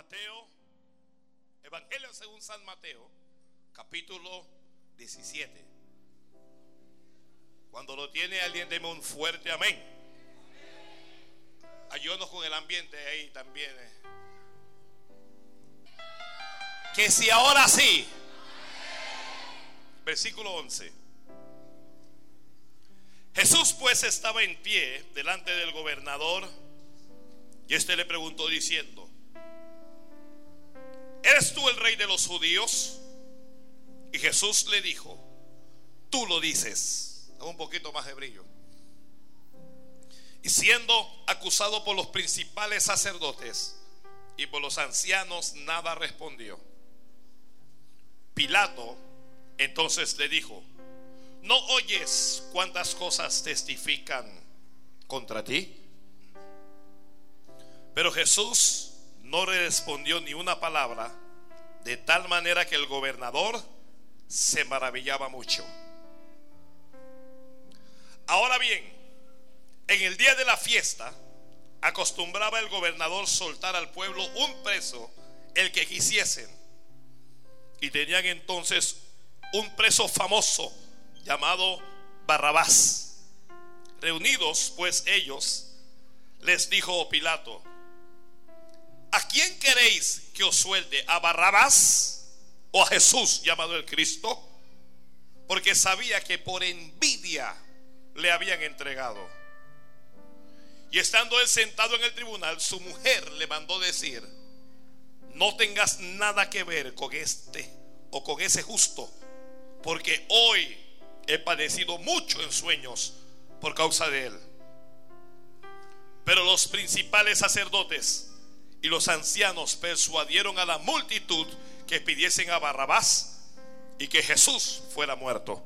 Mateo, Evangelio según San Mateo, capítulo 17. Cuando lo tiene alguien, deme un fuerte amén. Ayúdanos con el ambiente ahí también. eh. Que si ahora sí, versículo 11. Jesús pues estaba en pie delante del gobernador y este le preguntó diciendo, ¿eres tú el rey de los judíos? Y Jesús le dijo, tú lo dices. Un poquito más de brillo. Y siendo acusado por los principales sacerdotes y por los ancianos, nada respondió. Pilato entonces le dijo, ¿no oyes cuántas cosas testifican contra ti? Pero Jesús no respondió ni una palabra, de tal manera que el gobernador se maravillaba mucho. Ahora bien, en el día de la fiesta, acostumbraba el gobernador soltar al pueblo un preso, el que quisiesen. Y tenían entonces un preso famoso llamado Barrabás. Reunidos pues ellos, les dijo Pilato, ¿a quién queréis que os suelte? ¿A Barrabás o a Jesús llamado el Cristo? Porque sabía que por envidia le habían entregado. Y estando él sentado en el tribunal, su mujer le mandó decir, no tengas nada que ver con este o con ese justo, porque hoy he padecido mucho en sueños por causa de él. Pero los principales sacerdotes y los ancianos persuadieron a la multitud que pidiesen a Barrabás y que Jesús fuera muerto.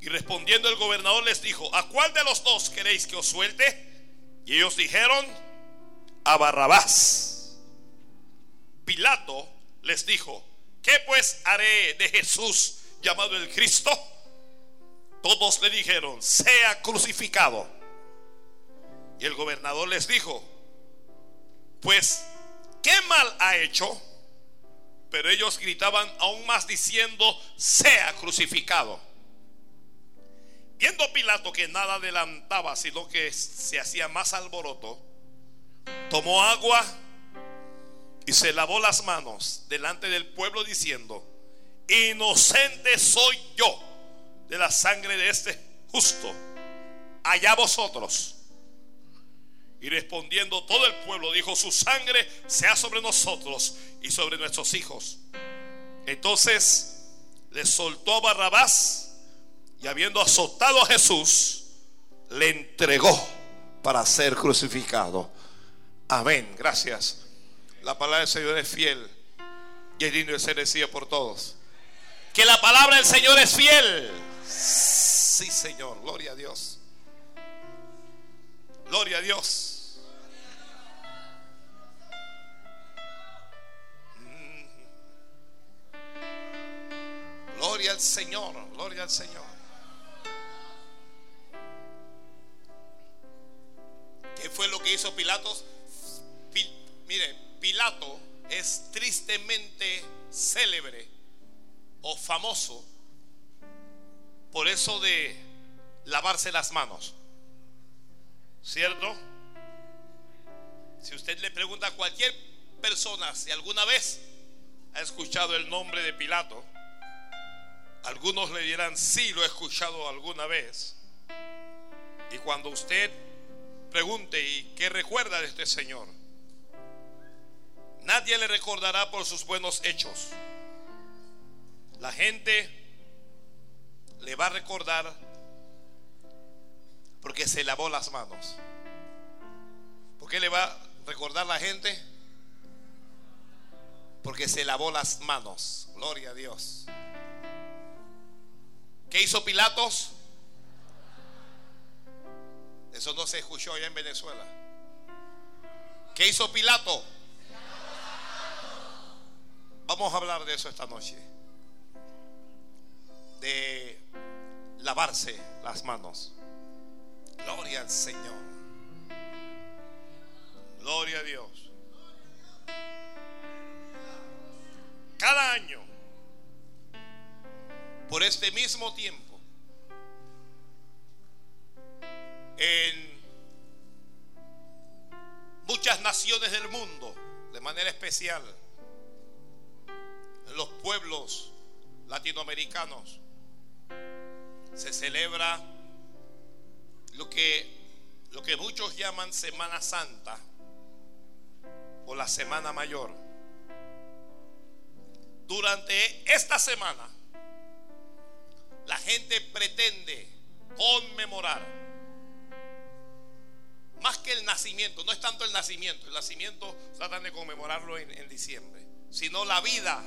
Y respondiendo el gobernador les dijo, ¿a cuál de los dos queréis que os suelte? Y ellos dijeron, a Barrabás. Pilato les dijo, ¿qué pues haré de Jesús llamado el Cristo? Todos le dijeron, sea crucificado. Y el gobernador les dijo, pues, ¿qué mal ha hecho? Pero ellos gritaban aún más diciendo, sea crucificado. Viendo Pilato que nada adelantaba, sino que se hacía más alboroto, tomó agua y se lavó las manos delante del pueblo diciendo, inocente soy yo de la sangre de este justo, allá vosotros. Y respondiendo todo el pueblo dijo, su sangre sea sobre nosotros y sobre nuestros hijos. Entonces le soltó a Barrabás y habiendo azotado a Jesús, le entregó para ser crucificado. Amén, gracias. La palabra del Señor es fiel y es digno de ser decida por todos. Que la palabra del Señor es fiel. Sí, Señor, gloria a Dios. Gloria a Dios. Gloria al Señor, gloria al Señor. ¿Qué fue lo que hizo Pilatos? Pi- mire, Pilato es tristemente célebre o famoso por eso de lavarse las manos. ¿Cierto? Si usted le pregunta a cualquier persona si alguna vez ha escuchado el nombre de Pilato, algunos le dirán, sí, lo he escuchado alguna vez. Y cuando usted pregunte, ¿y qué recuerda de este Señor? Nadie le recordará por sus buenos hechos. La gente le va a recordar porque se lavó las manos. ¿Por qué le va a recordar la gente? Porque se lavó las manos. Gloria a Dios. ¿Qué hizo Pilatos? Eso no se escuchó allá en Venezuela. ¿Qué hizo Pilato? Vamos a hablar de eso esta noche. De lavarse las manos. Gloria al Señor. Gloria a Dios. Cada año por este mismo tiempo, en muchas naciones del mundo, de manera especial, en los pueblos latinoamericanos, se celebra lo que, lo que muchos llaman Semana Santa o la Semana Mayor. Durante esta semana, la gente pretende conmemorar más que el nacimiento, no es tanto el nacimiento, el nacimiento tratan de conmemorarlo en, en diciembre, sino la vida,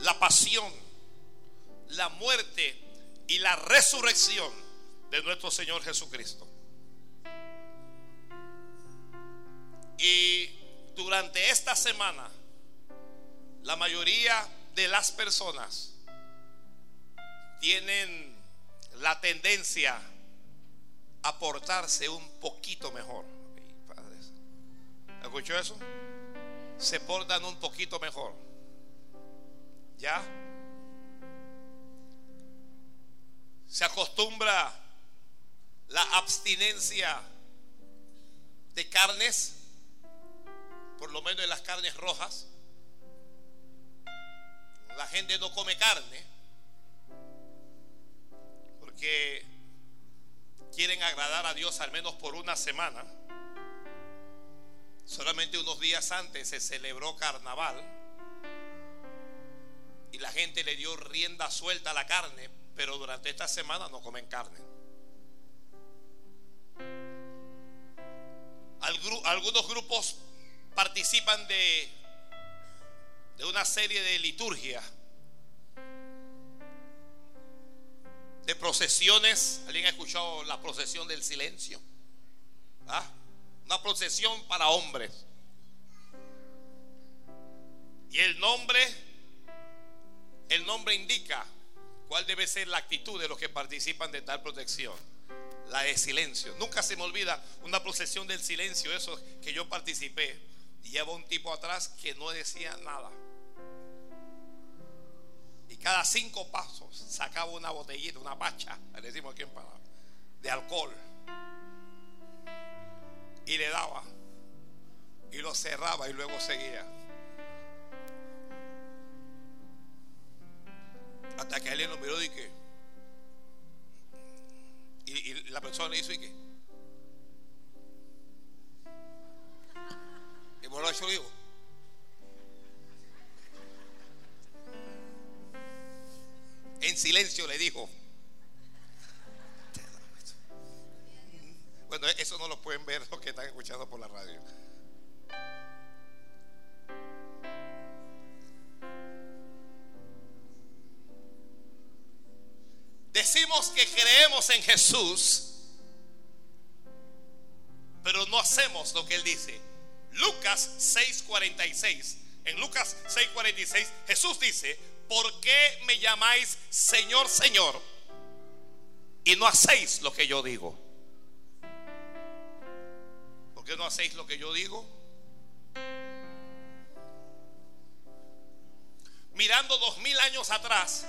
la pasión, la muerte y la resurrección de nuestro Señor Jesucristo. Y durante esta semana, la mayoría de las personas tienen la tendencia a portarse un poquito mejor. ¿Escuchó eso? Se portan un poquito mejor. ¿Ya? Se acostumbra la abstinencia de carnes, por lo menos de las carnes rojas. La gente no come carne porque quieren agradar a Dios al menos por una semana. Solamente unos días antes se celebró carnaval y la gente le dio rienda suelta a la carne, pero durante esta semana no comen carne. Algunos grupos participan de, de una serie de liturgias, de procesiones. ¿Alguien ha escuchado la procesión del silencio? ¿Ah? Una procesión para hombres. Y el nombre, el nombre indica cuál debe ser la actitud de los que participan de tal protección la de silencio. Nunca se me olvida una procesión del silencio, eso que yo participé. Y lleva un tipo atrás que no decía nada. Y cada cinco pasos sacaba una botellita, una pacha, le decimos aquí en Panamá, de alcohol. Y le daba. Y lo cerraba y luego seguía. Hasta que él lo miró y que y, la persona le hizo y qué. Y borracho le dijo. En silencio le dijo. Bueno, eso no lo pueden ver los que están escuchando por la radio. Decimos que creemos en Jesús, pero no hacemos lo que Él dice. Lucas 6:46. En Lucas 6:46 Jesús dice, ¿por qué me llamáis Señor, Señor? Y no hacéis lo que yo digo. ¿Por qué no hacéis lo que yo digo? Mirando dos mil años atrás,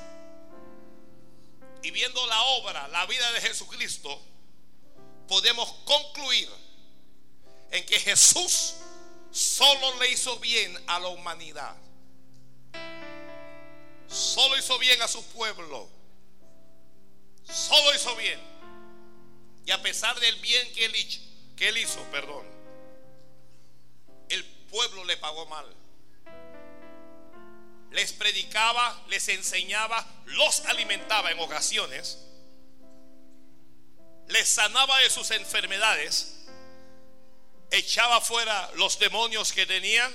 y viendo la obra, la vida de Jesucristo, podemos concluir en que Jesús solo le hizo bien a la humanidad. Solo hizo bien a su pueblo. Solo hizo bien. Y a pesar del bien que él, hizo, perdón, el pueblo le pagó mal les predicaba, les enseñaba, los alimentaba en ocasiones, les sanaba de sus enfermedades, echaba fuera los demonios que tenían,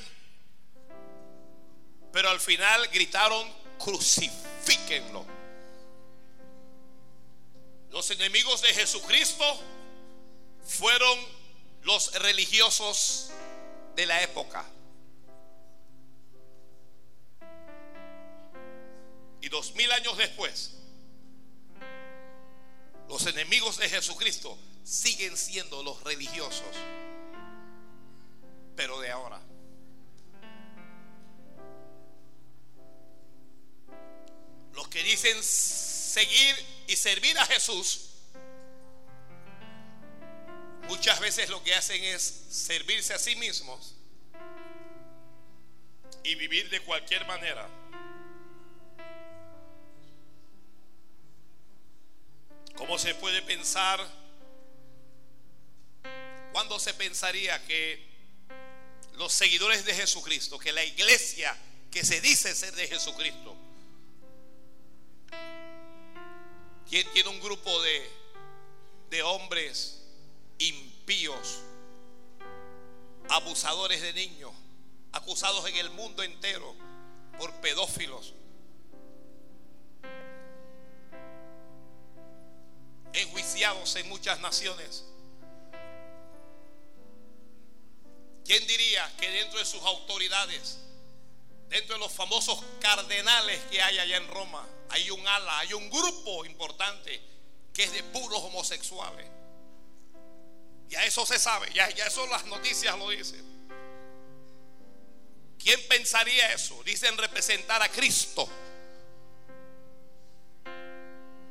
pero al final gritaron, crucifíquenlo. Los enemigos de Jesucristo fueron los religiosos de la época. Y dos mil años después, los enemigos de Jesucristo siguen siendo los religiosos, pero de ahora. Dicen seguir y servir a Jesús, muchas veces lo que hacen es servirse a sí mismos y vivir de cualquier manera. ¿Cómo se puede pensar? ¿Cuándo se pensaría que los seguidores de Jesucristo, que la iglesia que se dice ser de Jesucristo, tiene un grupo de, de hombres impíos, abusadores de niños, acusados en el mundo entero por pedófilos? enjuiciados en muchas naciones. ¿Quién diría que dentro de sus autoridades, dentro de los famosos cardenales que hay allá en Roma, hay un ala, hay un grupo importante que es de puros homosexuales? Ya eso se sabe, ya, ya eso las noticias lo dicen. ¿Quién pensaría eso? Dicen representar a Cristo.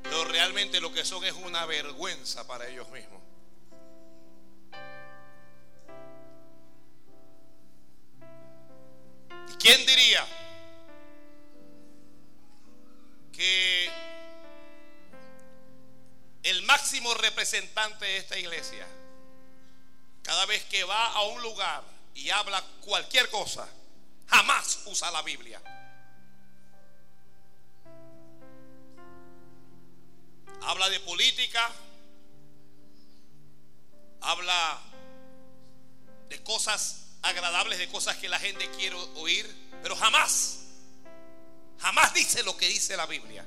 Pero realmente lo que son es una vergüenza para ellos mismos. ¿Y quién diría que el máximo representante de esta iglesia, cada vez que va a un lugar y habla cualquier cosa, jamás usa la Biblia? habla de política, habla de cosas agradables, de cosas que la gente quiere oír, pero jamás, jamás dice lo que dice la Biblia.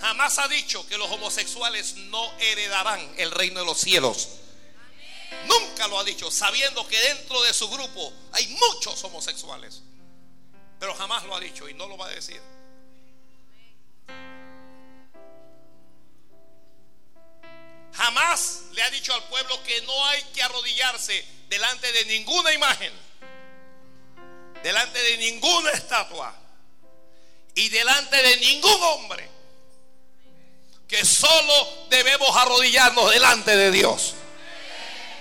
Jamás ha dicho que los homosexuales no heredarán el reino de los cielos. Nunca lo ha dicho, sabiendo que dentro de su grupo hay muchos homosexuales. Pero jamás lo ha dicho y no lo va a decir. Jamás le ha dicho al pueblo que no hay que arrodillarse delante de ninguna imagen, delante de ninguna estatua y delante de ningún hombre. Que solo debemos arrodillarnos delante de Dios.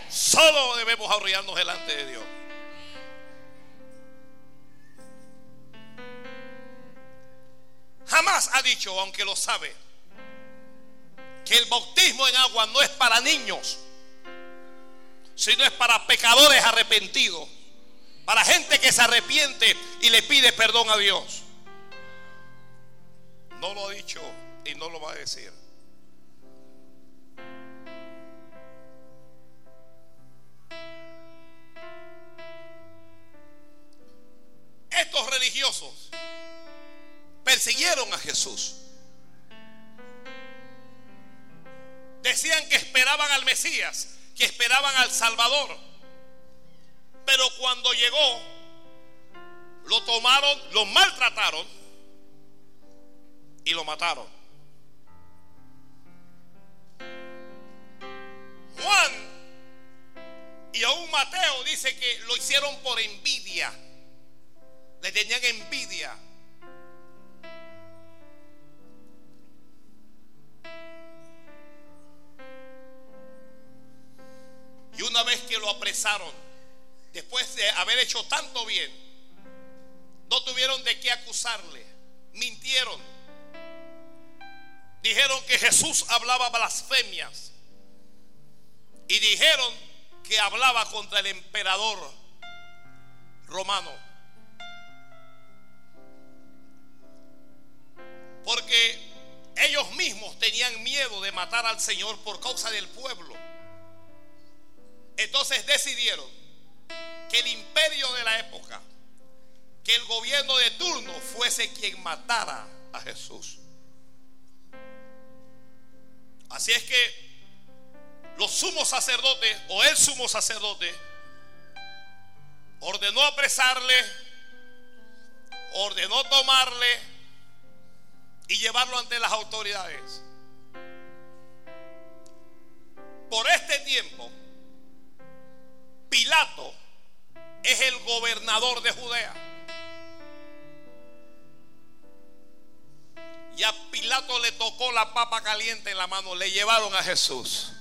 Solo debemos arrodillarnos delante de Dios. Jamás ha dicho, aunque lo sabe, que el bautismo en agua no es para niños, sino es para pecadores arrepentidos, para gente que se arrepiente y le pide perdón a Dios. No lo ha dicho y no lo va a decir. Estos religiosos persiguieron a Jesús. Decían que esperaban al Mesías, que esperaban al Salvador. Pero cuando llegó, lo tomaron, lo maltrataron y lo mataron. Juan y aún Mateo dice que lo hicieron por envidia. Le tenían envidia. Y una vez que lo apresaron, después de haber hecho tanto bien, no tuvieron de qué acusarle. Mintieron. Dijeron que Jesús hablaba blasfemias. Y dijeron que hablaba contra el emperador romano. Porque ellos mismos tenían miedo de matar al Señor por causa del pueblo. Entonces decidieron que el imperio de la época, que el gobierno de turno fuese quien matara a Jesús. Así es que los sumos sacerdotes o el sumo sacerdote ordenó apresarle, ordenó tomarle y llevarlo ante las autoridades. Por este tiempo, Pilato es el gobernador de Judea. Y a Pilato le tocó la papa caliente en la mano. Le llevaron a Jesús.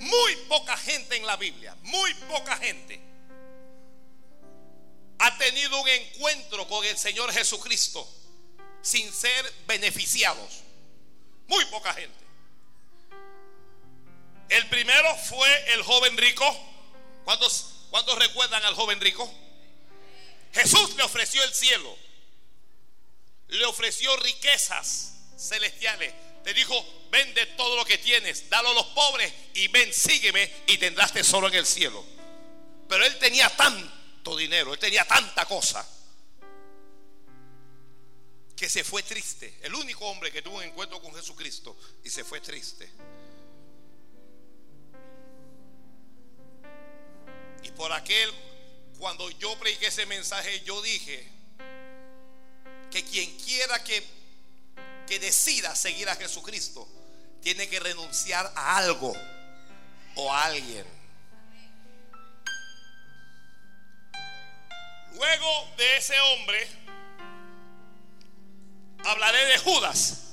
Muy poca gente en la Biblia, muy poca gente ha tenido un encuentro con el Señor Jesucristo sin ser beneficiados. Muy poca gente. El primero fue el joven rico. ¿Cuántos, ¿Cuántos recuerdan al joven rico? Jesús le ofreció el cielo. Le ofreció riquezas celestiales. Le dijo, vende todo lo que tienes, dalo a los pobres y ven, sígueme y tendrás tesoro en el cielo. Pero él tenía tanto dinero, él tenía tanta cosa que se fue triste. El único hombre que tuvo un encuentro con Jesucristo y se fue triste. Y por aquel, cuando yo prediqué ese mensaje, yo dije que quien quiera que, que decida seguir a Jesucristo, tiene que renunciar a algo o a alguien. Luego de ese hombre, hablaré de Judas.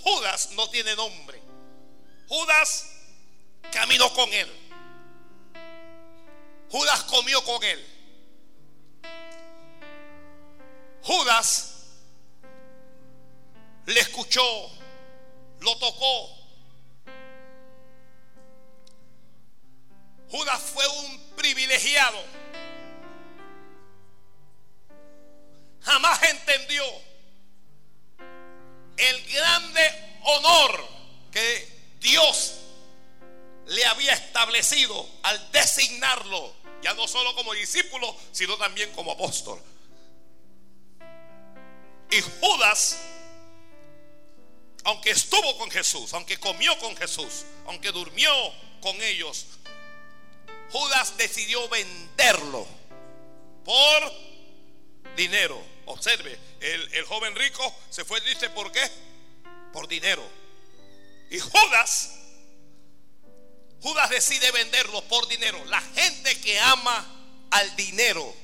Judas no tiene nombre. Judas caminó con él. Judas comió con él. Judas le escuchó, lo tocó. Judas fue un privilegiado. Jamás entendió el grande honor que Dios le había establecido al designarlo, ya no solo como discípulo, sino también como apóstol. Y Judas aunque estuvo con Jesús, aunque comió con Jesús, aunque durmió con ellos, Judas decidió venderlo por dinero. Observe, el, joven rico se fue triste ¿por qué? Por dinero. Y Judas, Judas decide venderlo por dinero. La gente que ama al dinero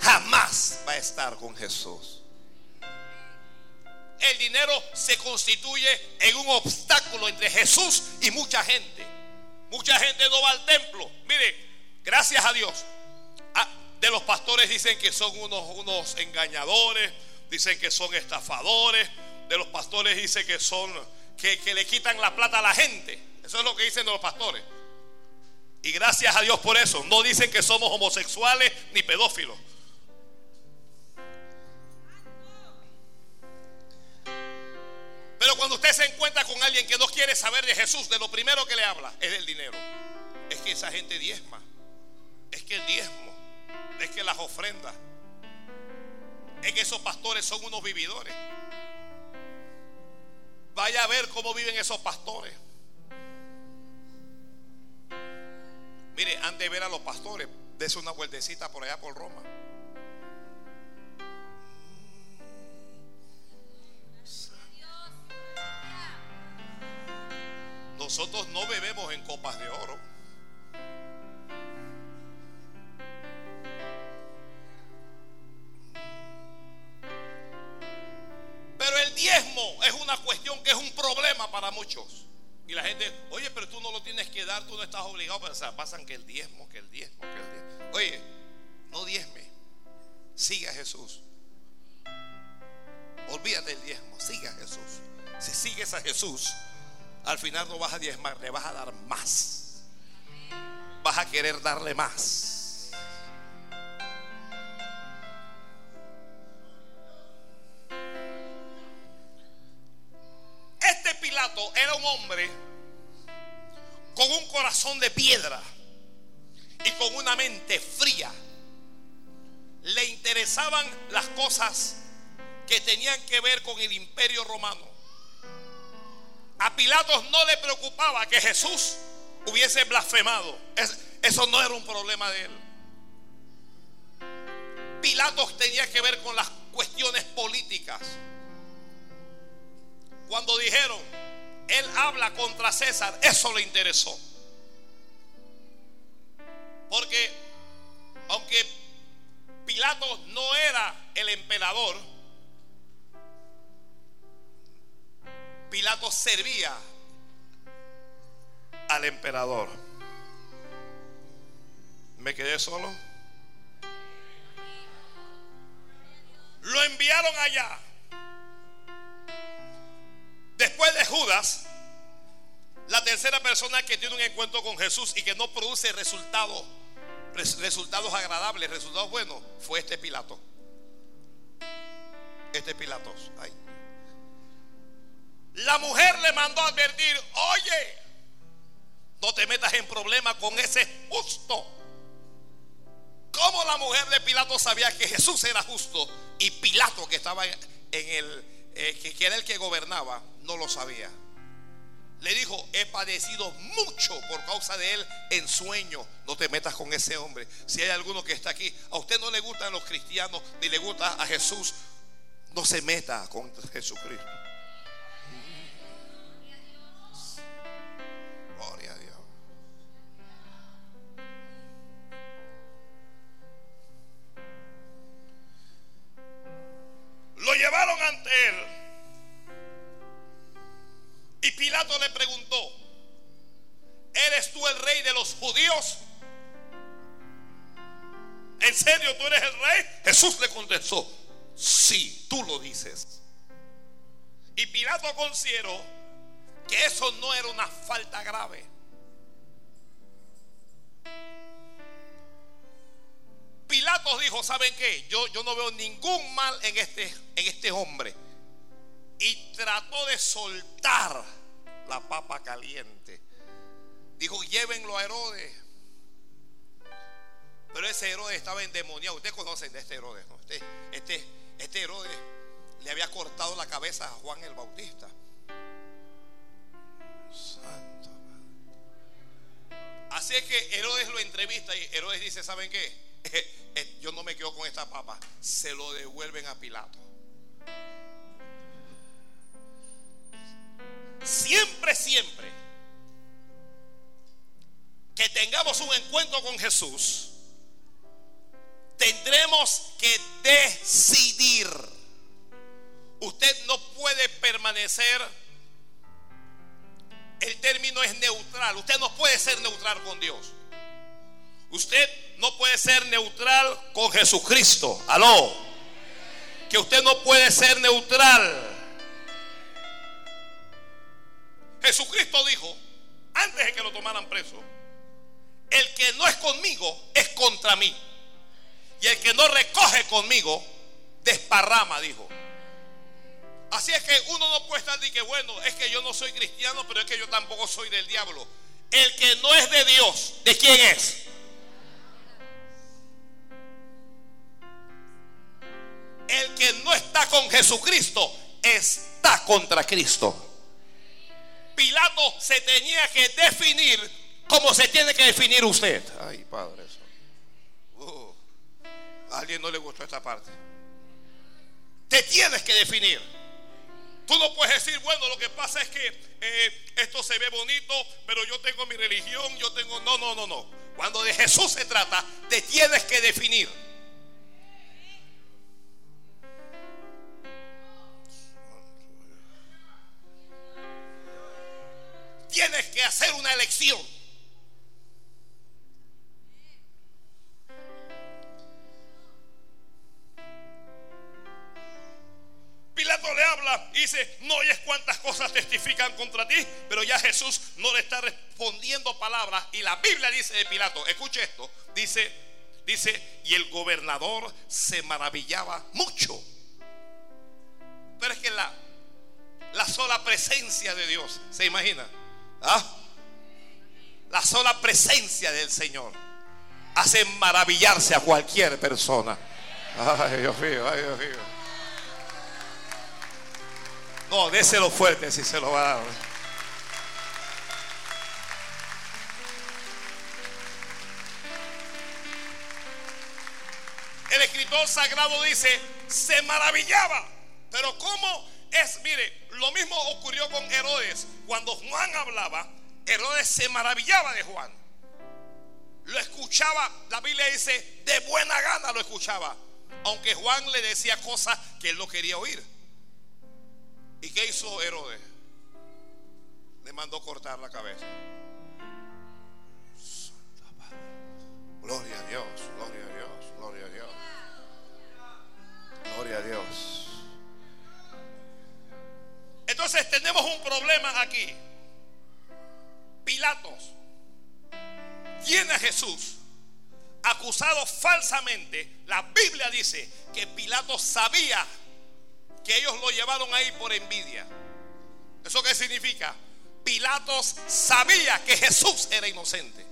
jamás va a estar con Jesús el dinero se constituye en un obstáculo entre Jesús y mucha gente. Mucha gente no va al templo. Mire, gracias a Dios. Ah, de los pastores dicen que son unos, unos engañadores, dicen que son estafadores. De los pastores dicen que son que, le quitan la plata a la gente. Eso es lo que dicen los pastores. Y gracias a Dios por eso. No dicen que somos homosexuales ni pedófilos. Pero cuando usted se encuentra con alguien que no quiere saber de Jesús, de lo primero que le habla es del dinero. Es que esa gente diezma. Es que el diezmo. Es que las ofrendas. Es que esos pastores son unos vividores. Vaya a ver cómo viven esos pastores. Mire, antes de ver a los pastores, dese una vueltecita por allá por Roma. Nosotros no bebemos en copas de oro. Estás obligado. Pero o sea, pasan que el diezmo, que el diezmo, que el diezmo. Oye, no diezme. Siga a Jesús. Olvídate del diezmo, siga a Jesús. Si sigues a Jesús, al final no vas a diezmar, le vas a dar más. Vas a querer darle más. Y con una mente fría. Le interesaban las cosas que tenían que ver con el imperio romano. A Pilatos no le preocupaba que Jesús hubiese blasfemado. eso no era un problema de él. Pilatos tenía que ver con las cuestiones políticas. Cuando dijeron, él habla contra César, eso le interesó. Porque aunque Pilato no era el emperador. Pilato servía al emperador. ¿Me quedé solo? Lo enviaron allá. Después de Judas, la tercera persona que tiene un encuentro con Jesús y que no produce resultados, resultados agradables, resultados buenos, fue este Pilato. Este Pilato. La mujer le mandó a advertir, oye, no te metas en problemas con ese justo. ¿Cómo la mujer de Pilato sabía que Jesús era justo y Pilato que estaba en el eh, que era el que gobernaba no lo sabía? Le dijo, he padecido mucho por causa de él en sueño. No te metas con ese hombre. Si hay alguno que está aquí, a usted no le gustan los cristianos ni le gusta a Jesús, no se meta con Jesucristo. Gloria a Dios. Lo llevaron ante él. Pilato le preguntó, ¿eres tú el rey de los judíos? ¿En serio tú eres el rey? Jesús le contestó, sí, tú lo dices. Y Pilato consideró que eso no era una falta grave. Pilato dijo, ¿saben qué? Yo, yo no veo ningún mal en este, en este hombre y trató de soltar la papa caliente. Dijo, llévenlo a Herodes. Pero ese Herodes estaba endemoniado. Ustedes conocen de este Herodes, ¿no? Este, este, este Herodes le había cortado la cabeza a Juan el Bautista. Santo. Así es que Herodes lo entrevista y Herodes dice, ¿saben qué? Yo no me quedo con esta papa. Se lo devuelven a Pilato. Siempre, siempre que tengamos un encuentro con Jesús, tendremos que decidir. Usted no puede permanecer, el término es neutral, usted no puede ser neutral con Dios. Usted no puede ser neutral con Jesucristo. Aló. Que usted no puede ser neutral Jesucristo dijo, antes de que lo tomaran preso, el que no es conmigo es contra mí. Y el que no recoge conmigo, desparrama, dijo. Así es que uno no puede estar de que, bueno, es que yo no soy cristiano, pero es que yo tampoco soy del diablo. El que no es de Dios, ¿de quién es? El que no está con Jesucristo está contra Cristo. Pilato se tenía que definir como se tiene que definir usted. Ay, Padre. Uh, a alguien no le gustó esta parte. Te tienes que definir. Tú no puedes decir, bueno, lo que pasa es que eh, esto se ve bonito, pero yo tengo mi religión, yo tengo... No, no, no, no. Cuando de Jesús se trata, te tienes que definir. Tienes que hacer una elección. Pilato le habla y dice, no oyes cuántas cosas testifican contra ti, pero ya Jesús no le está respondiendo palabras. Y la Biblia dice de Pilato, escuche esto, dice, dice, y el gobernador se maravillaba mucho. Pero es que la, la sola presencia de Dios, ¿se imagina? ¿Ah? La sola presencia del Señor hace maravillarse a cualquier persona. Ay, Dios mío, ay, Dios mío. No, déselo fuerte si se lo va a dar. El escritor sagrado dice, se maravillaba. Pero ¿cómo es, mire, lo mismo ocurrió con Herodes. Cuando Juan hablaba, Herodes se maravillaba de Juan. lo escuchaba, la Biblia dice, de buena gana lo escuchaba. Aunque Juan le decía cosas que él no quería oír. ¿Y qué hizo Herodes? Le mandó cortar la cabeza. Gloria a Dios, gloria a Dios, gloria a Dios. Gloria a Dios. Entonces tenemos un problema aquí. Pilatos tiene a Jesús acusado falsamente. La Biblia dice que Pilatos sabía que ellos lo llevaron ahí por envidia. ¿Eso qué significa? Pilatos sabía que Jesús era inocente.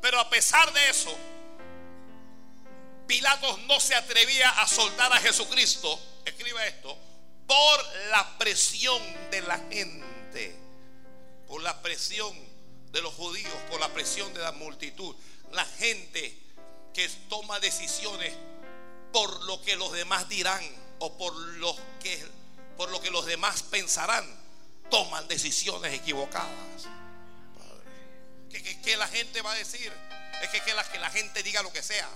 Pero a pesar de eso, Pilatos no se atrevía a soltar a Jesucristo, escriba esto, por la presión de la gente, por la presión de los judíos, por la presión de la multitud, la gente que toma decisiones por lo que los demás dirán o por lo que, por lo que los demás pensarán, toman decisiones equivocadas. ¿Qué, la gente va a decir? Es que, que, la, que la gente diga lo que sea.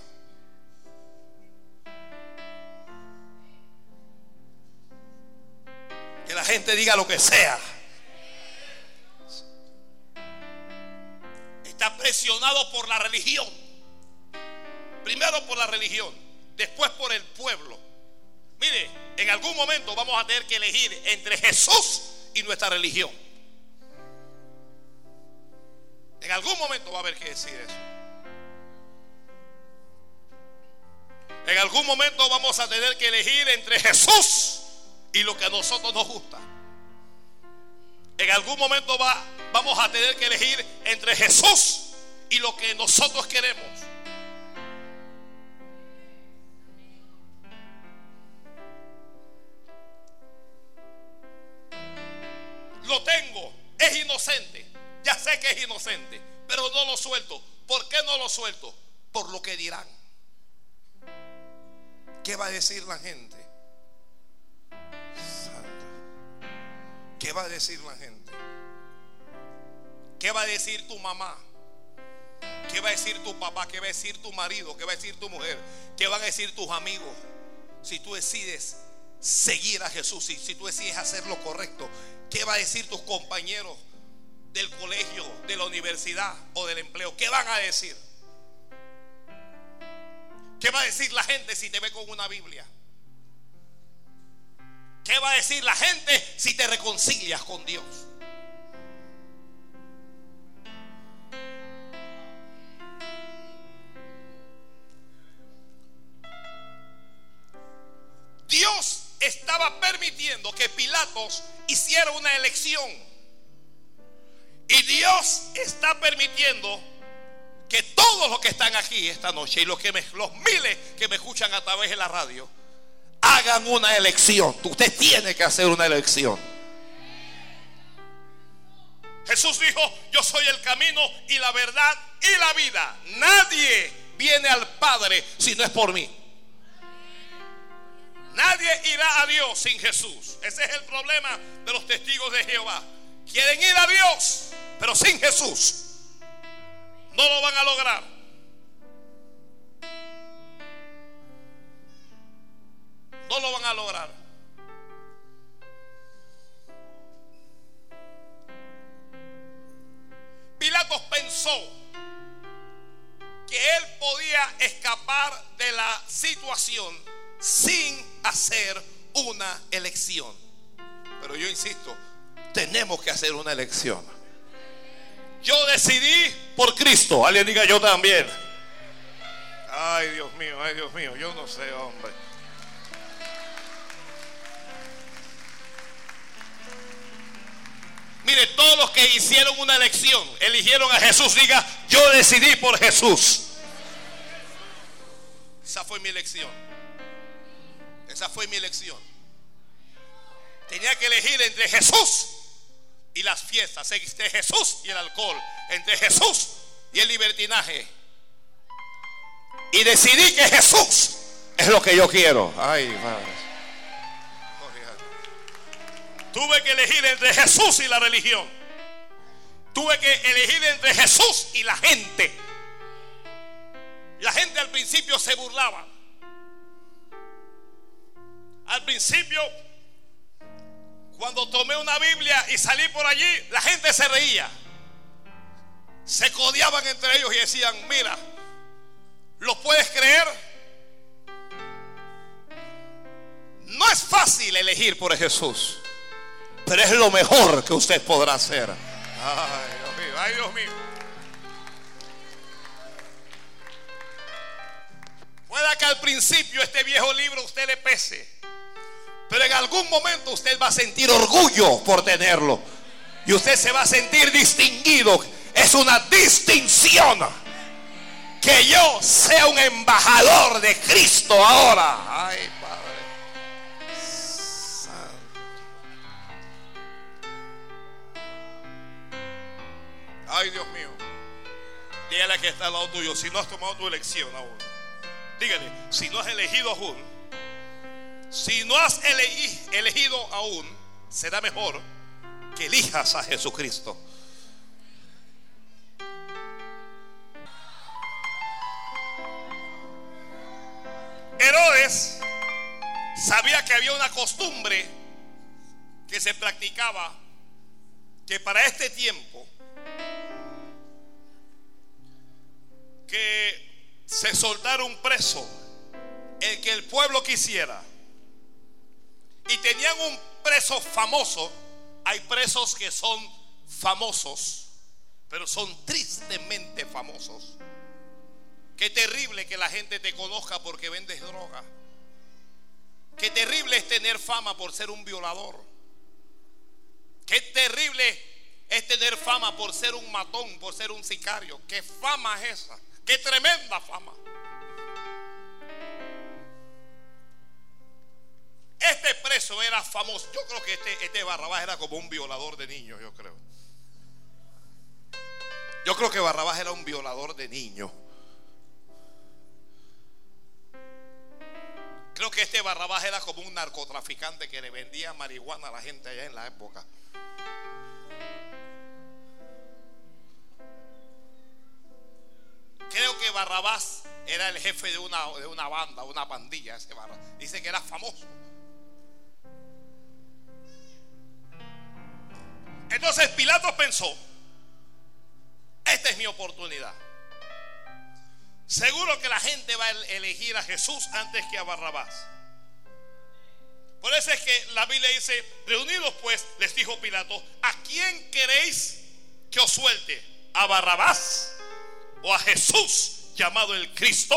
Que la gente diga lo que sea. Está presionado por la religión. Primero por la religión, después por el pueblo. Mire, en algún momento vamos a tener que elegir entre Jesús y nuestra religión. En algún momento va a haber que decir eso. En algún momento vamos a tener que elegir entre Jesús y lo que a nosotros nos gusta. En algún momento va, vamos a tener que elegir entre Jesús y lo que nosotros queremos. Lo tengo, es inocente. Ya sé que es inocente, pero no lo suelto. ¿Por qué no lo suelto? Por lo que dirán. ¿Qué va a decir la gente? ¿Qué va a decir la gente? ¿Qué va a decir tu mamá? ¿Qué va a decir tu papá? ¿Qué va a decir tu marido? ¿Qué va a decir tu mujer? ¿Qué van a decir tus amigos? Si tú decides seguir a Jesús, y si tú decides hacer lo correcto, ¿qué va a decir tus compañeros del colegio, de la universidad o del empleo? ¿Qué van a decir? ¿Qué va a decir la gente si te ve con una Biblia? ¿Qué va a decir la gente si te reconcilias con Dios? Dios estaba permitiendo que Pilatos hiciera una elección. Y Dios está permitiendo que todos los que están aquí esta noche y los, que los miles que me escuchan a través de la radio hagan una elección. Usted tiene que hacer una elección. Jesús dijo, yo soy el camino y la verdad y la vida. Nadie viene al Padre si no es por mí. Nadie irá a Dios sin Jesús. Ese es el problema de los testigos de Jehová. Quieren ir a Dios, pero sin Jesús. No lo van a lograr. No lo van a lograr. Pilatos pensó que él podía escapar de la situación sin hacer una elección. Pero yo insisto, tenemos que hacer una elección. Yo decidí por Cristo. Alguien diga yo también. Ay, Dios mío, ay, Dios mío, yo no sé, hombre. Mire, todos los que hicieron una elección, eligieron a Jesús, diga, yo decidí por Jesús. Esa fue mi elección. Esa fue mi elección. Tenía que elegir entre Jesús y las fiestas, entre Jesús y el alcohol, entre Jesús y el libertinaje. Y decidí que Jesús es lo que yo quiero. Ay, Tuve que elegir entre Jesús y la religión. Tuve que elegir entre Jesús y la gente. La gente al principio se burlaba. Al principio, cuando tomé una Biblia y salí por allí, la gente se reía. Se codiaban entre ellos y decían, mira, ¿lo puedes creer? No es fácil elegir por Jesús, pero es lo mejor que usted podrá hacer. Ay, Dios mío, ay, Dios mío. Pueda que al principio este viejo libro usted le pese, pero en algún momento usted va a sentir orgullo por tenerlo. Y usted se va a sentir distinguido. Es una distinción que yo sea un embajador de Cristo ahora. Ay, Ay, Dios mío. Dígale que está al lado tuyo. Si no has tomado tu elección aún. Dígale, si no has elegido aún. Si no has elegido aún, será mejor que elijas a Jesucristo. Herodes sabía que había una costumbre que se practicaba que para este tiempo que se soltara un preso el que el pueblo quisiera y tenían un preso famoso hay presos que son famosos pero son tristemente famosos Qué terrible que la gente te conozca porque vendes droga. Qué terrible es tener fama por ser un violador. Qué terrible es tener fama por ser un matón, por ser un sicario. Qué fama es esa. Qué tremenda fama. Este preso era famoso. Yo creo que este, este Barrabás era como un violador de niños, yo creo. Yo creo que Barrabás era un violador de niños. Creo que este Barrabás era como un narcotraficante que le vendía marihuana a la gente allá en la época. Creo que Barrabás era el jefe de una, de una banda, una pandilla. Ese Dice que era famoso. Entonces Pilato pensó, esta es mi oportunidad. Seguro que la gente va a elegir a Jesús antes que a Barrabás. Por eso es que la Biblia dice, reunidos pues, les dijo Pilato, ¿a quién queréis que os suelte? ¿A Barrabás o a Jesús llamado el Cristo?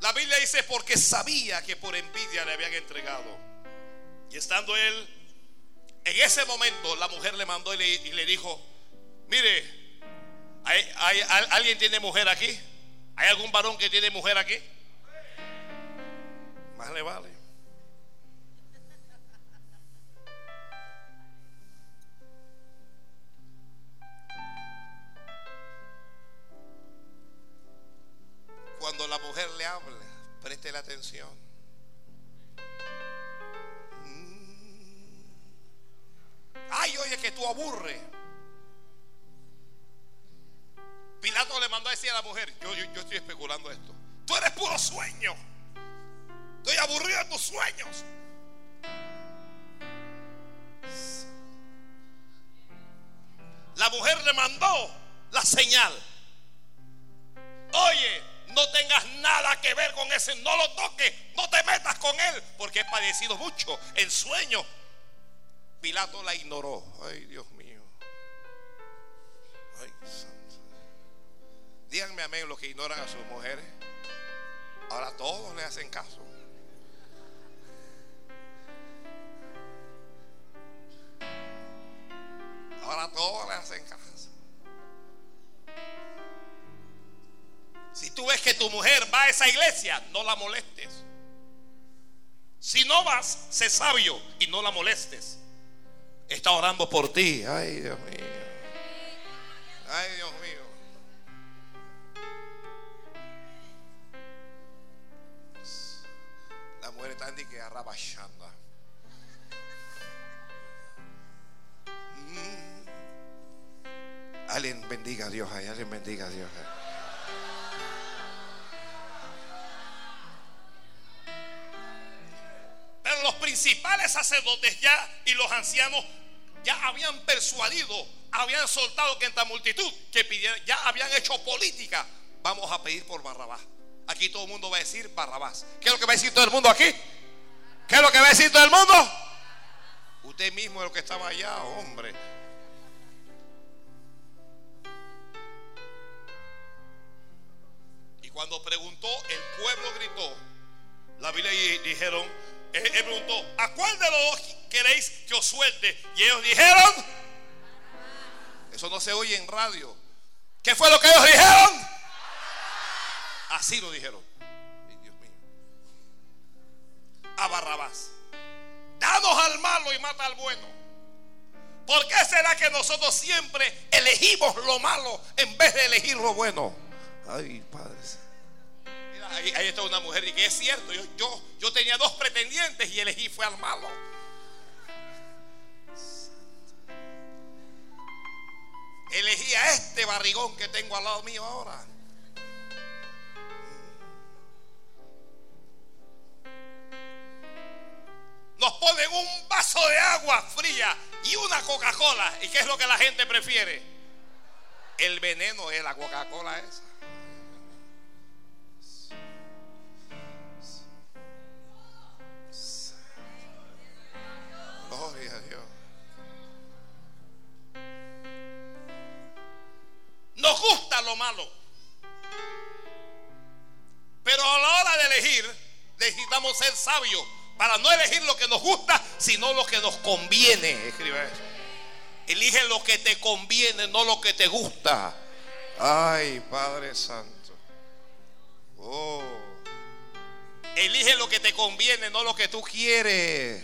La Biblia dice porque sabía que por envidia le habían entregado. Y estando él, en ese momento la mujer le mandó y le, dijo, mire, ¿Hay, alguien tiene mujer aquí? ¿Hay algún varón que tiene mujer aquí? Más le vale. Cuando la mujer le hable, preste la atención. Mm. Ay, oye, que tú aburres. Pilato le mandó a decir a la mujer, yo, yo, estoy especulando esto, tú eres puro sueño. Estoy aburrido de tus sueños. La mujer le mandó la señal. Oye, no tengas nada que ver con ese, no lo toques, no te metas con él, porque he padecido mucho en sueño. Pilato la ignoró. Ay, Dios mío. Ay, Díganme amén los que ignoran a sus mujeres. Ahora todos le hacen caso. Ahora todos le hacen caso. Si tú ves que tu mujer va a esa iglesia, no la molestes. Si no vas, sé sabio y no la molestes. Está orando por ti. Ay, Dios mío. Ay, Dios mío. mujer que arrabachanda. Mm. Alguien bendiga a Dios ahí, alguien bendiga a Dios Pero principales sacerdotes ya y los ancianos ya habían persuadido, habían soltado que esta multitud que pidieran, ya habían hecho política. Vamos a pedir por Barrabás. Aquí todo el mundo va a decir Barrabás. ¿Qué es lo que va a decir todo el mundo aquí? ¿Qué es lo que va a decir todo el mundo? Usted mismo es lo que estaba allá, hombre. Y cuando preguntó, el pueblo gritó. La Biblia dijeron, él, preguntó, ¿a cuál de los dos queréis que os suelte? Y ellos dijeron, eso no se oye en radio. ¿Qué fue lo que ellos dijeron? Así lo dijeron. Dios mío. A Barrabás. Danos al malo y mata al bueno. ¿Por qué será que nosotros siempre elegimos lo malo en vez de elegir lo bueno? Ay, Padre. Ahí, está una mujer y que es cierto. Yo, yo, yo tenía dos pretendientes y elegí fue al malo. Elegí a este barrigón que tengo al lado mío ahora. nos ponen un vaso de agua fría y una Coca-Cola. ¿Y qué es lo que la gente prefiere? El veneno es la Coca-Cola esa. Nos gusta lo malo. Pero a la hora de elegir, necesitamos ser sabios para no elegir lo que nos gusta, sino lo que nos conviene. Escribe eso. Elige lo que te conviene, no lo que te gusta. Ay, Padre Santo. Oh. Elige lo que te conviene, no lo que tú quieres.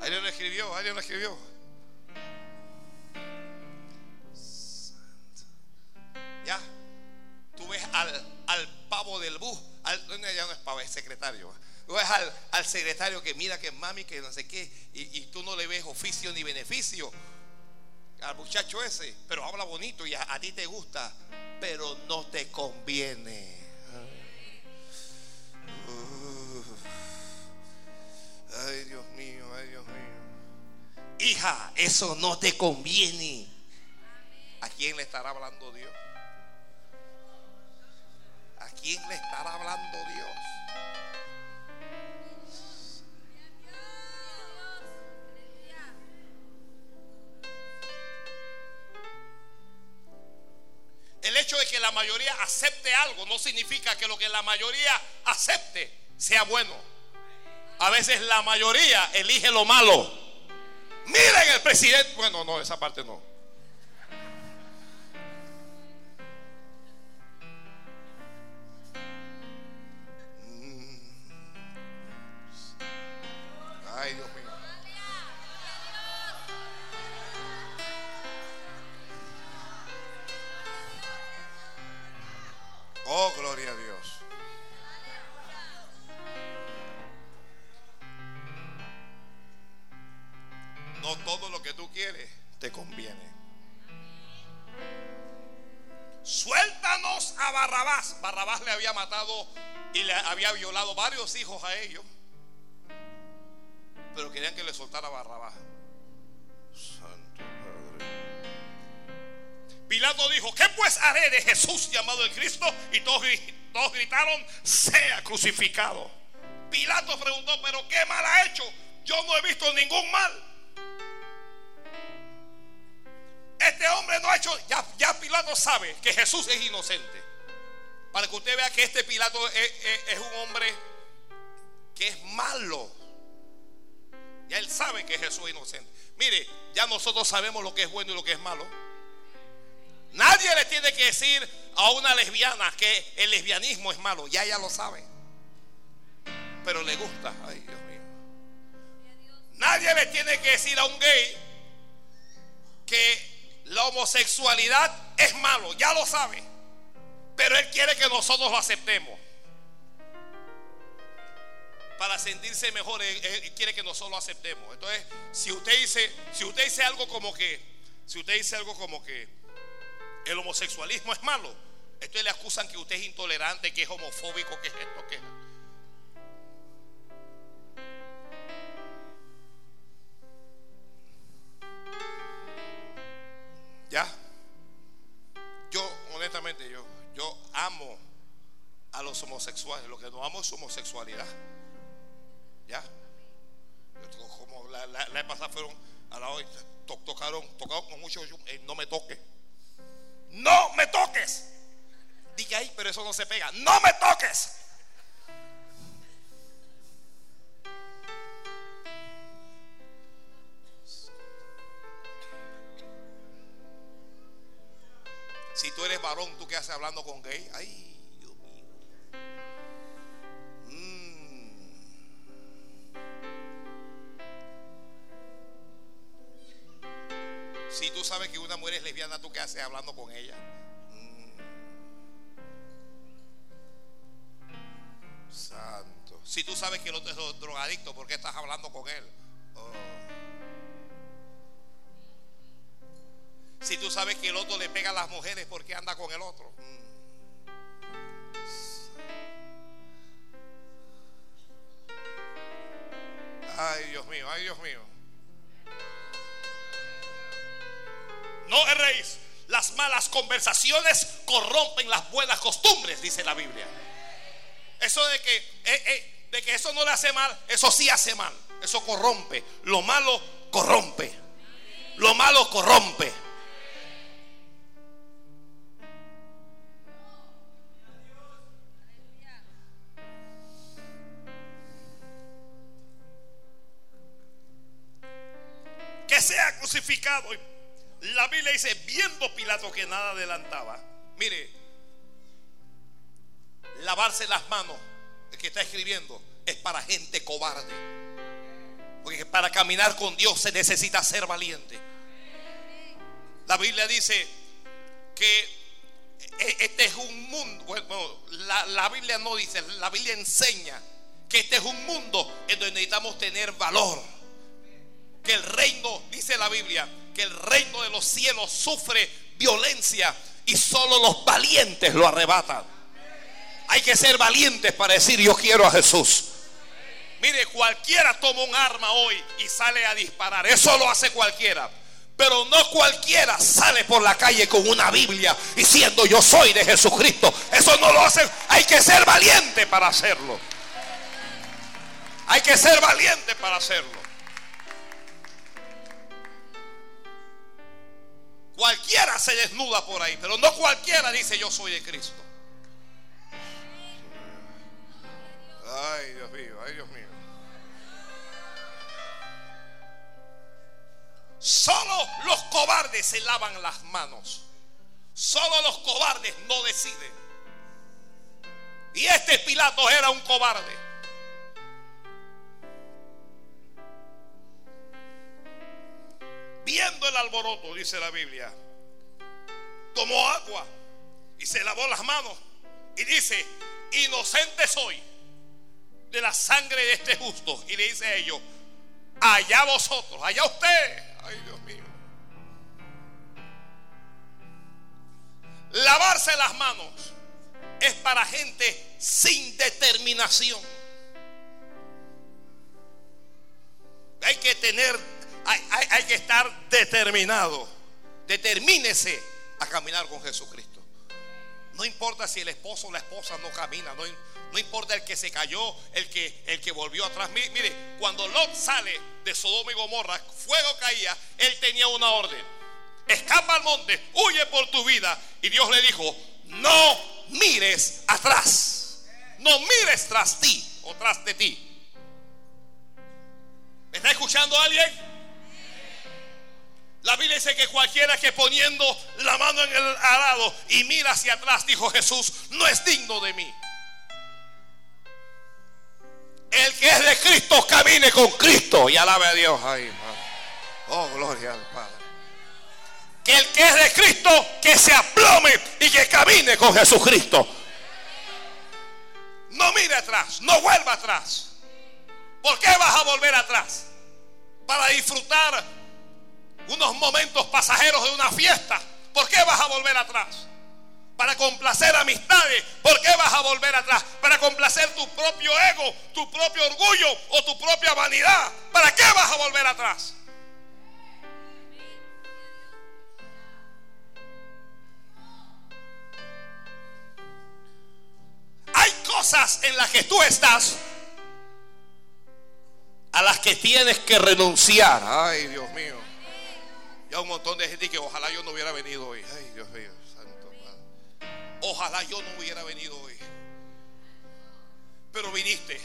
Alguien lo escribió, alguien lo escribió. Ya, tú ves al, al pavo del bus, al, no, ya no es pavo, es secretario ves al, secretario que mira que mami, que no sé qué, y, tú no le ves oficio ni beneficio al muchacho ese, pero habla bonito y a, ti te gusta, pero no te conviene. ay, Dios mío, ay, Dios mío. Hija, eso no te conviene. ¿A quién le estará hablando Dios? ¿A quién le estará hablando Dios? El hecho de que la mayoría acepte algo no significa que lo que la mayoría acepte sea bueno. A veces la mayoría elige lo malo. Miren el presidente. Bueno, no, esa parte no. Oh, gloria a Dios. No todo lo que tú quieres te conviene. Suéltanos a Barrabás. Barrabás le había matado y le había violado varios hijos a ellos. Pero querían que le soltara Barrabás. Pilato dijo, ¿qué pues haré de Jesús llamado el Cristo? Y todos, gritaron, sea crucificado. Pilato preguntó, pero ¿qué mal ha hecho? Yo no he visto ningún mal. Este hombre no ha hecho, ya, Pilato sabe que Jesús es inocente. Para que usted vea que este Pilato es un hombre que es malo. Ya él sabe que Jesús es inocente. Mire, ya nosotros sabemos lo que es bueno y lo que es malo. Nadie le tiene que decir a una lesbiana que el lesbianismo es malo. Ya ella lo sabe. Pero le gusta. Ay, Dios mío. Nadie le tiene que decir a un gay que la homosexualidad es malo. Ya lo sabe. Pero él quiere que nosotros lo aceptemos. Para sentirse mejor, él, quiere que nosotros lo aceptemos. Entonces, si usted dice, si usted dice algo como que, si usted dice algo como que, el homosexualismo es malo. Entonces le acusan que usted es intolerante, que es homofóbico, que es esto, que es. Ya. Yo, honestamente, yo, yo amo a los homosexuales. Lo que no amo es su homosexualidad. Ya. Como la, la, la pasada fueron a la hoy, tocaron, tocaron con mucho, eh, no me toques. No me toques. Diga ahí, pero eso no se pega. No me toques. Si tú eres varón, ¿tú qué haces hablando con gay? Ay, Dios mío. Si tú sabes que una mujer es lesbiana, ¿tú qué haces hablando con ella? Mm. Santo. Si tú sabes que el otro es drogadicto, ¿por qué estás hablando con él? Si tú sabes que el otro le pega a las mujeres porque anda con el otro. Ay, Dios mío, ay, Dios mío. No erréis. Las malas conversaciones corrompen las buenas costumbres, dice la Biblia. Eso de que, eh, eh, de que eso no le hace mal, eso sí hace mal. Eso corrompe. Lo malo corrompe. Lo malo corrompe. que sea crucificado. La Biblia dice, viendo Pilato que nada adelantaba, mire, lavarse las manos, el que está escribiendo, es para gente cobarde. Porque para caminar con Dios se necesita ser valiente. La Biblia dice que e-, este es un mundo, bueno, la, la Biblia no dice, la Biblia enseña que este es un mundo en donde necesitamos tener valor que el reino, dice la Biblia, que el reino de los cielos sufre violencia y solo los valientes lo arrebatan. Hay que ser valientes para decir yo quiero a Jesús. Mire, cualquiera toma un arma hoy y sale a disparar. Eso lo hace cualquiera. Pero no cualquiera sale por la calle con una Biblia diciendo yo soy de Jesucristo. Eso no lo hace. Hay que ser valiente para hacerlo. Hay que ser valiente para hacerlo. Cualquiera se desnuda por ahí, pero no cualquiera dice yo soy de Cristo. Ay, Dios mío, ay, Dios mío. Solo los cobardes se lavan las manos. Solo los cobardes no deciden. Y este Pilato era un cobarde. Viendo el alboroto, dice la Biblia, tomó agua y se lavó las manos y dice, inocente soy de la sangre de este justo. Y le dice a ellos, allá vosotros, allá usted. Ay Dios mío. Lavarse las manos es para gente sin determinación. Hay que tener hay, que estar determinado. Determínese a caminar con Jesucristo. No importa si el esposo o la esposa no camina, no, importa el que se cayó, el que, el que volvió atrás. Mire, cuando Lot sale de Sodoma y Gomorra, fuego caía, él tenía una orden. Escapa al monte, huye por tu vida. Y Dios le dijo, no mires atrás. No mires tras ti o tras de ti. ¿Me está escuchando alguien? La Biblia dice que cualquiera que poniendo la mano en el arado y mira hacia atrás, dijo Jesús, no es digno de mí. El que es de Cristo camine con Cristo y alabe a Dios. oh, gloria al Padre. Que el que es de Cristo, que se aplome y que camine con Jesucristo. No mire atrás, no vuelva atrás. ¿Por qué vas a volver atrás? Para disfrutar unos momentos pasajeros de una fiesta ¿Por qué vas a volver atrás? Para complacer amistades, ¿por qué vas a volver atrás? Para complacer tu propio ego, tu propio orgullo o tu propia vanidad. ¿Para qué vas a volver atrás? Hay cosas en las que tú estás a las que tienes que renunciar. Ay, Dios mío. Ya un montón de gente que ojalá yo no hubiera venido hoy. Ay, Dios mío, santo Ojalá yo no hubiera venido hoy. Pero viniste.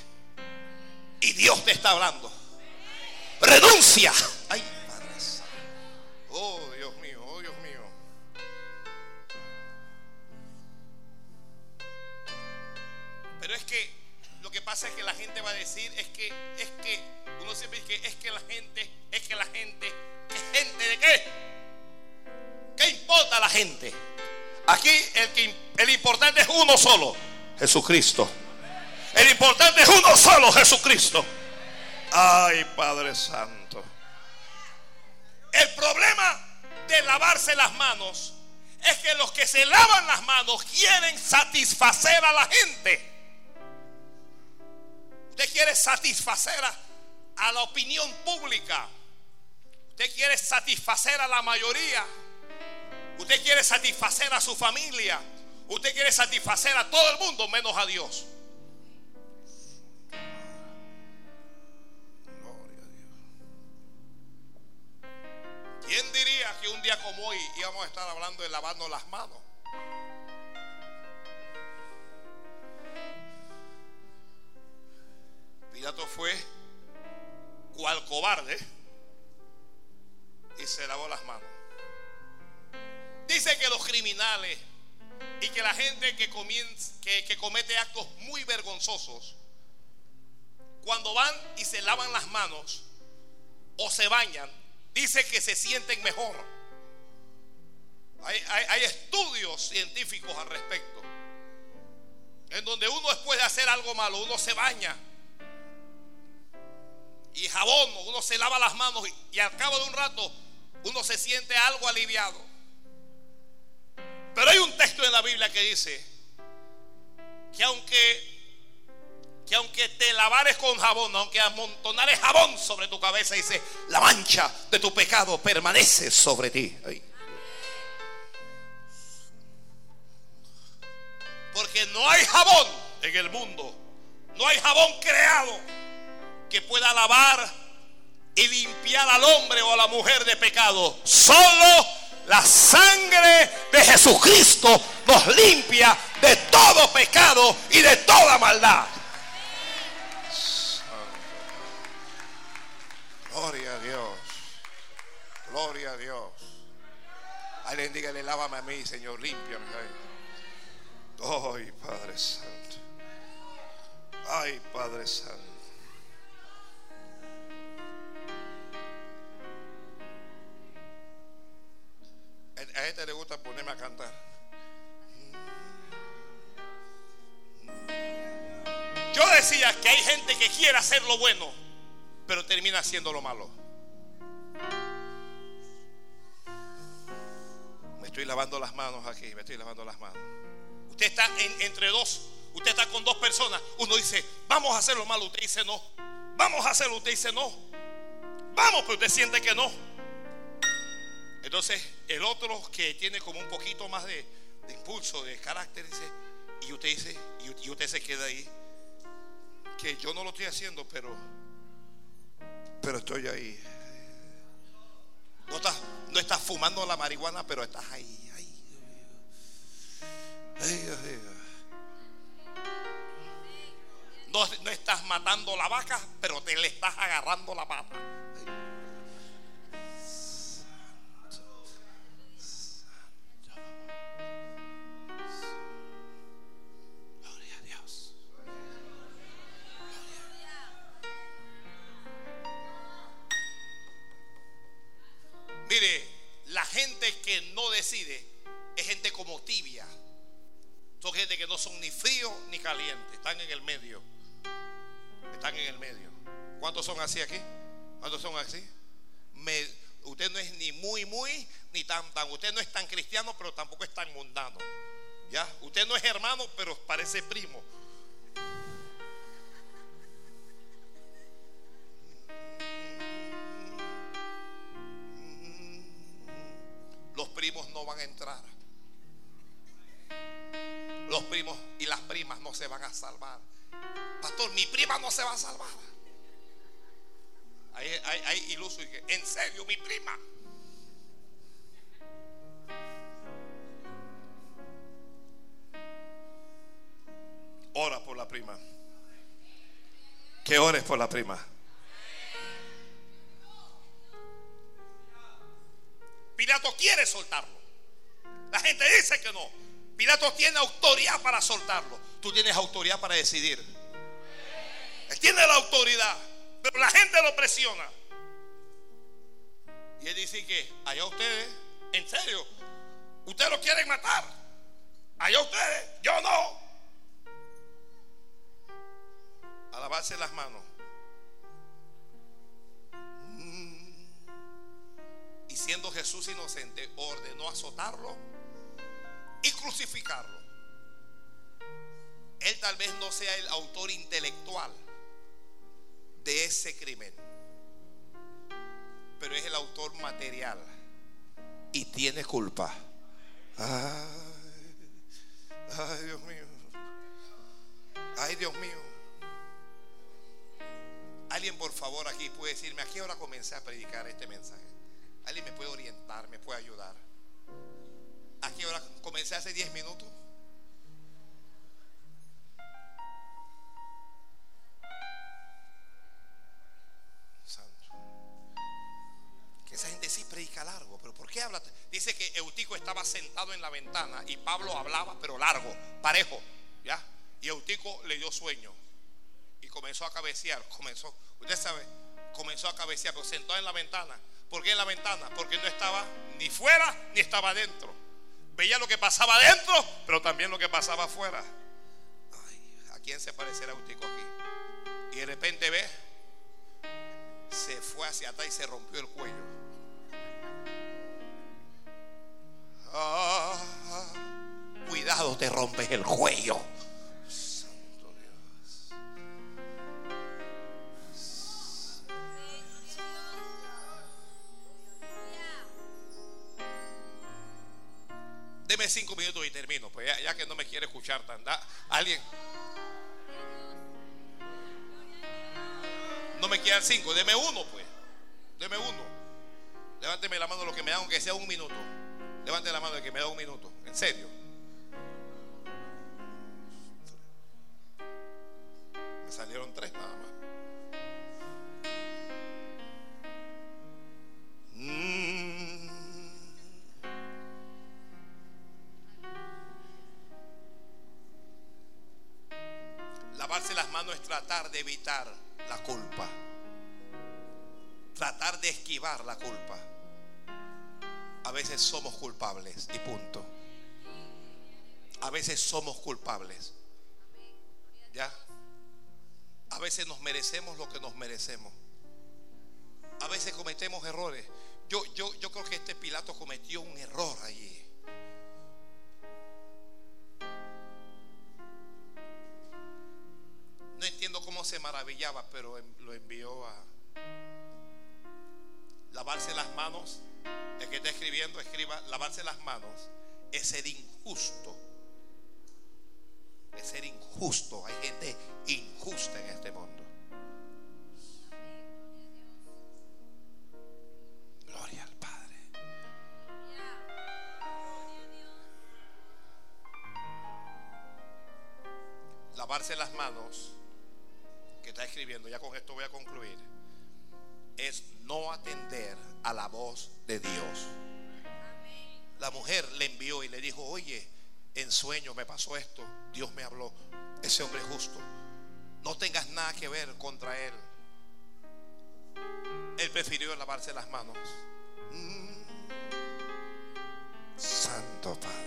Y Dios te está hablando. Renuncia. Ay, Oh, Dios mío, oh, Dios mío. Pero es que lo que pasa es que la gente va a decir es que es que uno siempre dice es que la gente, es que la gente ¿Qué gente de qué? ¿Qué importa la gente? Aquí el, que, el importante es uno solo, Jesucristo. El importante es uno solo, Jesucristo. Ay, Padre Santo. El problema de lavarse las manos es que los que se lavan las manos quieren satisfacer a la gente. Usted quiere satisfacer a, la opinión pública. Usted quiere satisfacer a la mayoría. Usted quiere satisfacer a su familia. Usted quiere satisfacer a todo el mundo menos a Dios. ¿Quién diría que un día como hoy íbamos a estar hablando de lavando las manos? Y se lavó las manos. Dice que los criminales y que la gente que, que, comete actos muy vergonzosos, cuando van y se lavan las manos o se bañan, dice que se sienten mejor. Hay, hay, estudios científicos al respecto. En donde uno después de hacer algo malo, uno se baña. Y jabón, uno se lava las manos y al cabo de un rato uno se siente algo aliviado. Pero hay un texto en la Biblia que dice que aunque que aunque te lavares con jabón, aunque amontonares jabón sobre tu cabeza, dice, la mancha de tu pecado permanece sobre ti. Porque no hay jabón en el mundo, no hay jabón creado que pueda lavar y limpiar al hombre o a la mujer de pecado. Solo la sangre de Jesucristo nos limpia de todo pecado y de toda maldad. Gloria a Dios. Gloria a Dios. Alguien le lávame a mí, Señor, límpiame. Ay, Padre Santo. Ay, Padre Santo. A gente le gusta ponerme a cantar. Yo decía que hay gente que quiere hacer lo bueno, pero termina haciendo lo malo. Me estoy lavando las manos aquí, me estoy lavando las manos. Usted está entre dos, usted está con dos personas. Uno dice, vamos a hacer lo malo, usted dice no. Vamos a hacerlo, usted dice no. Vamos, pero usted siente que no. Entonces, el otro que tiene como un poquito más de, impulso, de carácter, dice, y usted dice, y, usted se queda ahí, que yo no lo estoy haciendo, pero, pero estoy ahí. No estás, no estás fumando la marihuana, pero estás ahí, ahí. No, no estás matando la vaca, pero te le estás agarrando la pata. Así aquí? ¿Cuántos son así? usted no es ni muy, muy, ni tan, tan. Usted no es tan cristiano, pero tampoco es tan mundano. ¿Ya? Usted no es hermano, pero parece primo. Los primos no van a entrar. Los primos y las primas no se van a salvar. Pastor, mi prima no se va a salvar. Que, en serio, mi prima. Ora por la prima. Que ores por la prima. Pilato quiere soltarlo. La gente dice que no. Pilato tiene autoridad para soltarlo. Tú tienes autoridad para decidir. Él tiene la autoridad. Pero la gente lo presiona. Y él dice que allá ustedes, en serio, ustedes lo quieren matar. Allá ustedes, yo no. A lavarse las manos. Mm. Y siendo Jesús inocente, ordenó azotarlo y crucificarlo. Él tal vez no sea el autor intelectual de ese crimen. Pero es el autor material y tiene culpa. Ay, Dios mío. Ay, Dios mío. Alguien por favor aquí puede decirme a qué hora comencé a predicar este mensaje. Alguien me puede orientar, me puede ayudar. ¿A qué hora comencé hace 10 minutos? ¿Por qué habla? Dice que Eutico estaba sentado en la ventana y Pablo hablaba, pero largo, parejo, ¿ya? Y Eutico le dio sueño y comenzó a cabecear, comenzó, usted sabe, comenzó a cabecear, pero sentado en la ventana. ¿Por qué en la ventana? Porque no estaba ni fuera ni estaba adentro. Veía lo que pasaba adentro, pero también lo que pasaba afuera. Ay, ¿a quién se parecerá Eutico aquí? Y de repente ve, se fue hacia atrás y se rompió el cuello. Ah, cuidado, te rompes el cuello. Santo Dios. Deme cinco minutos y termino, pues ya, que no me quiere escuchar tan. ¿Alguien? No me quedan cinco, deme uno, pues. Deme uno. Levánteme la mano lo que me da, aunque sea un minuto. Levante la mano de que me da un minuto. En serio. Me salieron tres nada más. Mm. Lavarse las manos es tratar de evitar la culpa. Tratar de esquivar la culpa a veces somos culpables y punto. A veces somos culpables. ¿Ya? A veces nos merecemos lo que nos merecemos. A veces cometemos errores. Yo, yo, yo creo que este Pilato cometió un error allí. No entiendo cómo se maravillaba, pero lo envió a lavarse las manos el que está escribiendo, escriba, lavarse las manos es ser injusto. Es ser injusto. Hay gente injusta en este mundo. Gloria al Padre. Lavarse las manos, que está escribiendo, ya con esto voy a concluir, es no atender a la voz de Dios. La mujer le envió y le dijo, oye, en sueño me pasó esto, Dios me habló, ese hombre es justo, no tengas nada que ver contra él. Él prefirió lavarse las manos. Mm. Santo Padre,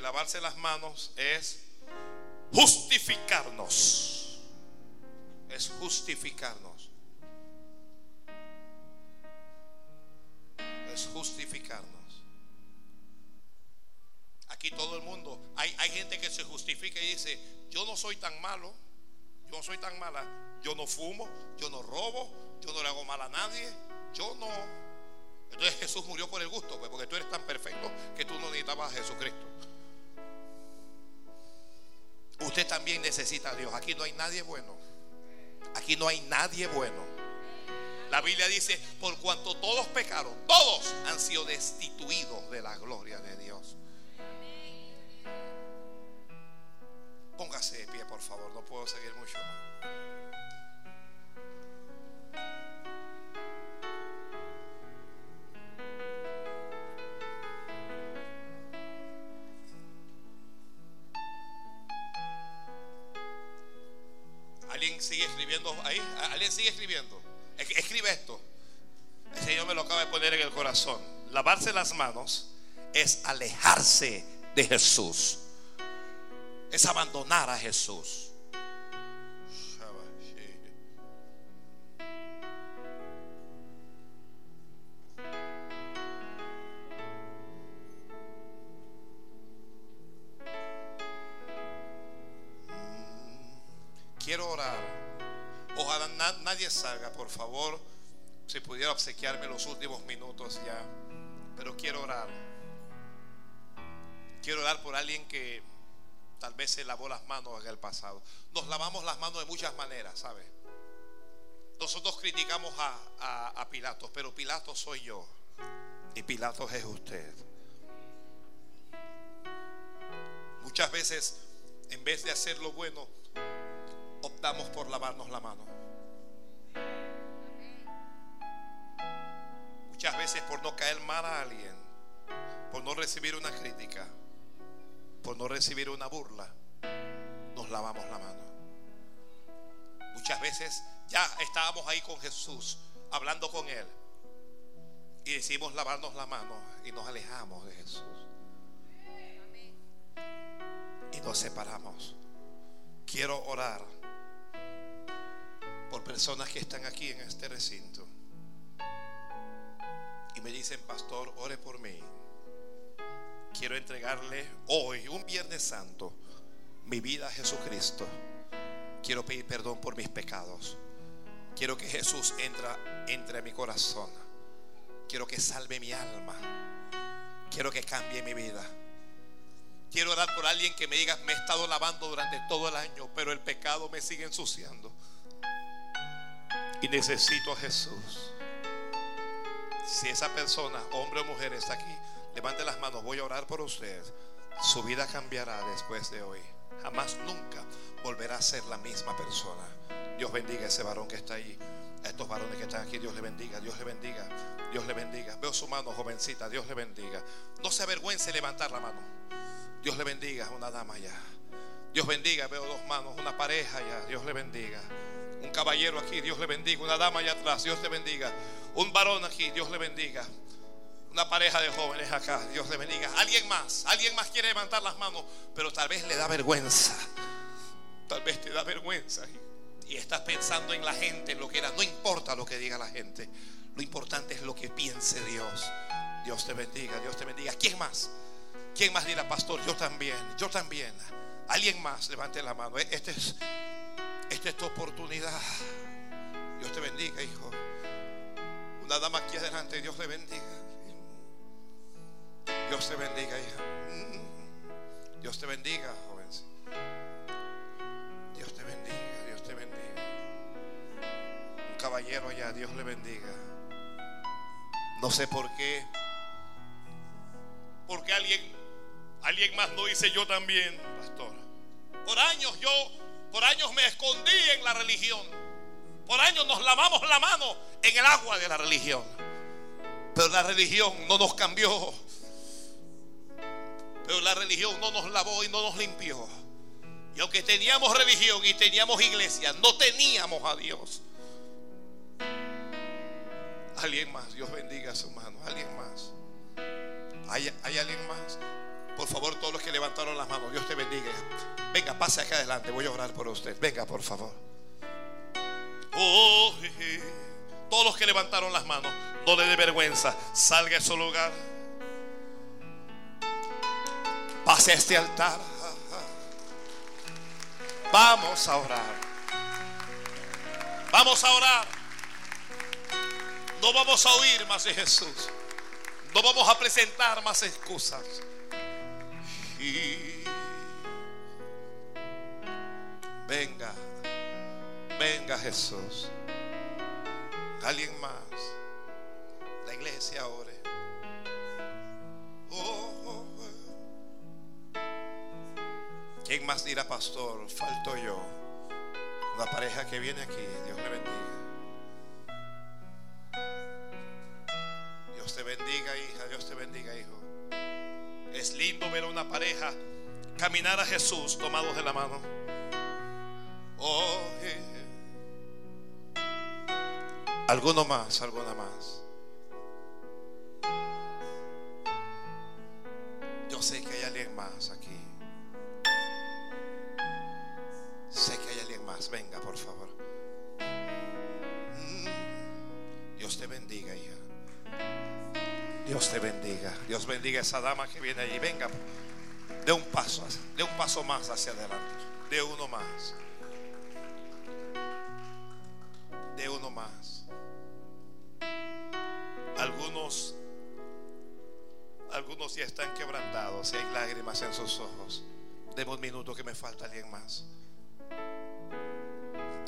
lavarse las manos es justificarnos. Es justificarnos. Es justificarnos. Aquí todo el mundo, hay, hay gente que se justifica y dice, yo no soy tan malo, yo no soy tan mala, yo no fumo, yo no robo, yo no le hago mal a nadie, yo no. Entonces Jesús murió por el gusto, pues, porque tú eres tan perfecto que tú no necesitabas a Jesucristo. Usted también necesita a Dios. Aquí no hay nadie bueno. Aquí no hay nadie bueno. La Biblia dice, por cuanto todos pecaron, todos han sido destituidos de la gloria de Dios. Póngase de pie, por favor, no puedo seguir mucho más. ¿Alguien sigue escribiendo ahí? ¿Alguien sigue escribiendo? Escribe esto. El Señor me lo acaba de poner en el corazón. Lavarse las manos es alejarse de Jesús. Es abandonar a Jesús. Por favor. Si pudiera obsequiarme los últimos minutos ya. Pero quiero orar. Quiero orar por alguien que tal vez se lavó las manos en el pasado. Nos lavamos las manos de muchas maneras, ¿sabe? Nosotros criticamos a, a Pilatos, pero Pilatos soy yo. Y Pilatos es usted. Muchas veces, en vez de hacer lo bueno, optamos por lavarnos la mano. Muchas veces por no caer mal a alguien, por no recibir una crítica, por no recibir una burla, nos lavamos la mano. Muchas veces ya estábamos ahí con Jesús, hablando con Él, y decimos lavarnos la mano y nos alejamos de Jesús. Y nos separamos. Quiero orar por personas que están aquí en este recinto y me dicen, pastor, ore por mí. Quiero entregarle hoy, un Viernes Santo, mi vida a Jesucristo. Quiero pedir perdón por mis pecados. Quiero que Jesús entra, entre a mi corazón. Quiero que salve mi alma. Quiero que cambie mi vida. Quiero orar por alguien que me diga, me he estado lavando durante todo el año, pero el pecado me sigue ensuciando. Y necesito a Jesús. Si esa persona, hombre o mujer, está aquí, levante las manos, voy a orar por usted. Su vida cambiará después de hoy. Jamás, nunca volverá a ser la misma persona. Dios bendiga a ese varón que está ahí. A estos varones que están aquí, Dios le bendiga, Dios le bendiga, Dios le bendiga. Veo su mano, jovencita, Dios le bendiga. No se avergüence levantar la mano. Dios le bendiga, una dama ya. Dios bendiga, veo dos manos, una pareja ya, Dios le bendiga. Caballero aquí, Dios le bendiga. Una dama allá atrás, Dios te bendiga. Un varón aquí, Dios le bendiga. Una pareja de jóvenes acá, Dios le bendiga. Alguien más, alguien más quiere levantar las manos, pero tal vez le da vergüenza. Tal vez te da vergüenza. Y estás pensando en la gente, en lo que era. No importa lo que diga la gente. Lo importante es lo que piense Dios. Dios te bendiga, Dios te bendiga. ¿Quién más? ¿Quién más dirá, pastor? Yo también, yo también. Alguien más, levante la mano. Este es esta es tu oportunidad. Dios te bendiga, hijo. Una dama aquí adelante, Dios le bendiga. Dios te bendiga, hija. Mm. Dios te bendiga, joven. Dios te bendiga, Dios te bendiga. Un caballero allá, Dios le bendiga. No sé por qué. Porque alguien, alguien más lo dice yo también, pastor. Por años yo por años me escondí en la religión. Por años nos lavamos la mano en el agua de la religión. Pero la religión no nos cambió. Pero la religión no nos lavó y no nos limpió. Y aunque teníamos religión y teníamos iglesia, no teníamos a Dios. Alguien más, Dios bendiga a su mano. Alguien más. ¿Hay, alguien más? Por favor, todos los que levantaron las manos, Dios te bendiga. Venga, pase acá adelante. Voy a orar por usted. Venga, por favor. Oh, todos los que levantaron las manos, no le dé vergüenza. Salga a su lugar. Pase a este altar. Vamos a orar. Vamos a orar. No vamos a oír más de Jesús. No vamos a presentar más excusas. Venga, venga Jesús. Alguien más. La iglesia ore. Oh, oh, oh. ¿Quién más dirá, pastor? Falto yo. La pareja que viene aquí, Dios le bendiga. Pareja caminar a Jesús tomados de la mano. Oh, Alguno más, alguna más. Yo sé que hay alguien más aquí. Sé que hay alguien más. Venga, por favor. Mm. Dios te bendiga, hija. Dios te bendiga. Dios bendiga a esa dama que viene allí. Venga, de un paso, de un paso más hacia adelante. De uno más. De uno más. Algunos, algunos ya están quebrantados y hay lágrimas en sus ojos. Deme un minuto que me falta alguien más.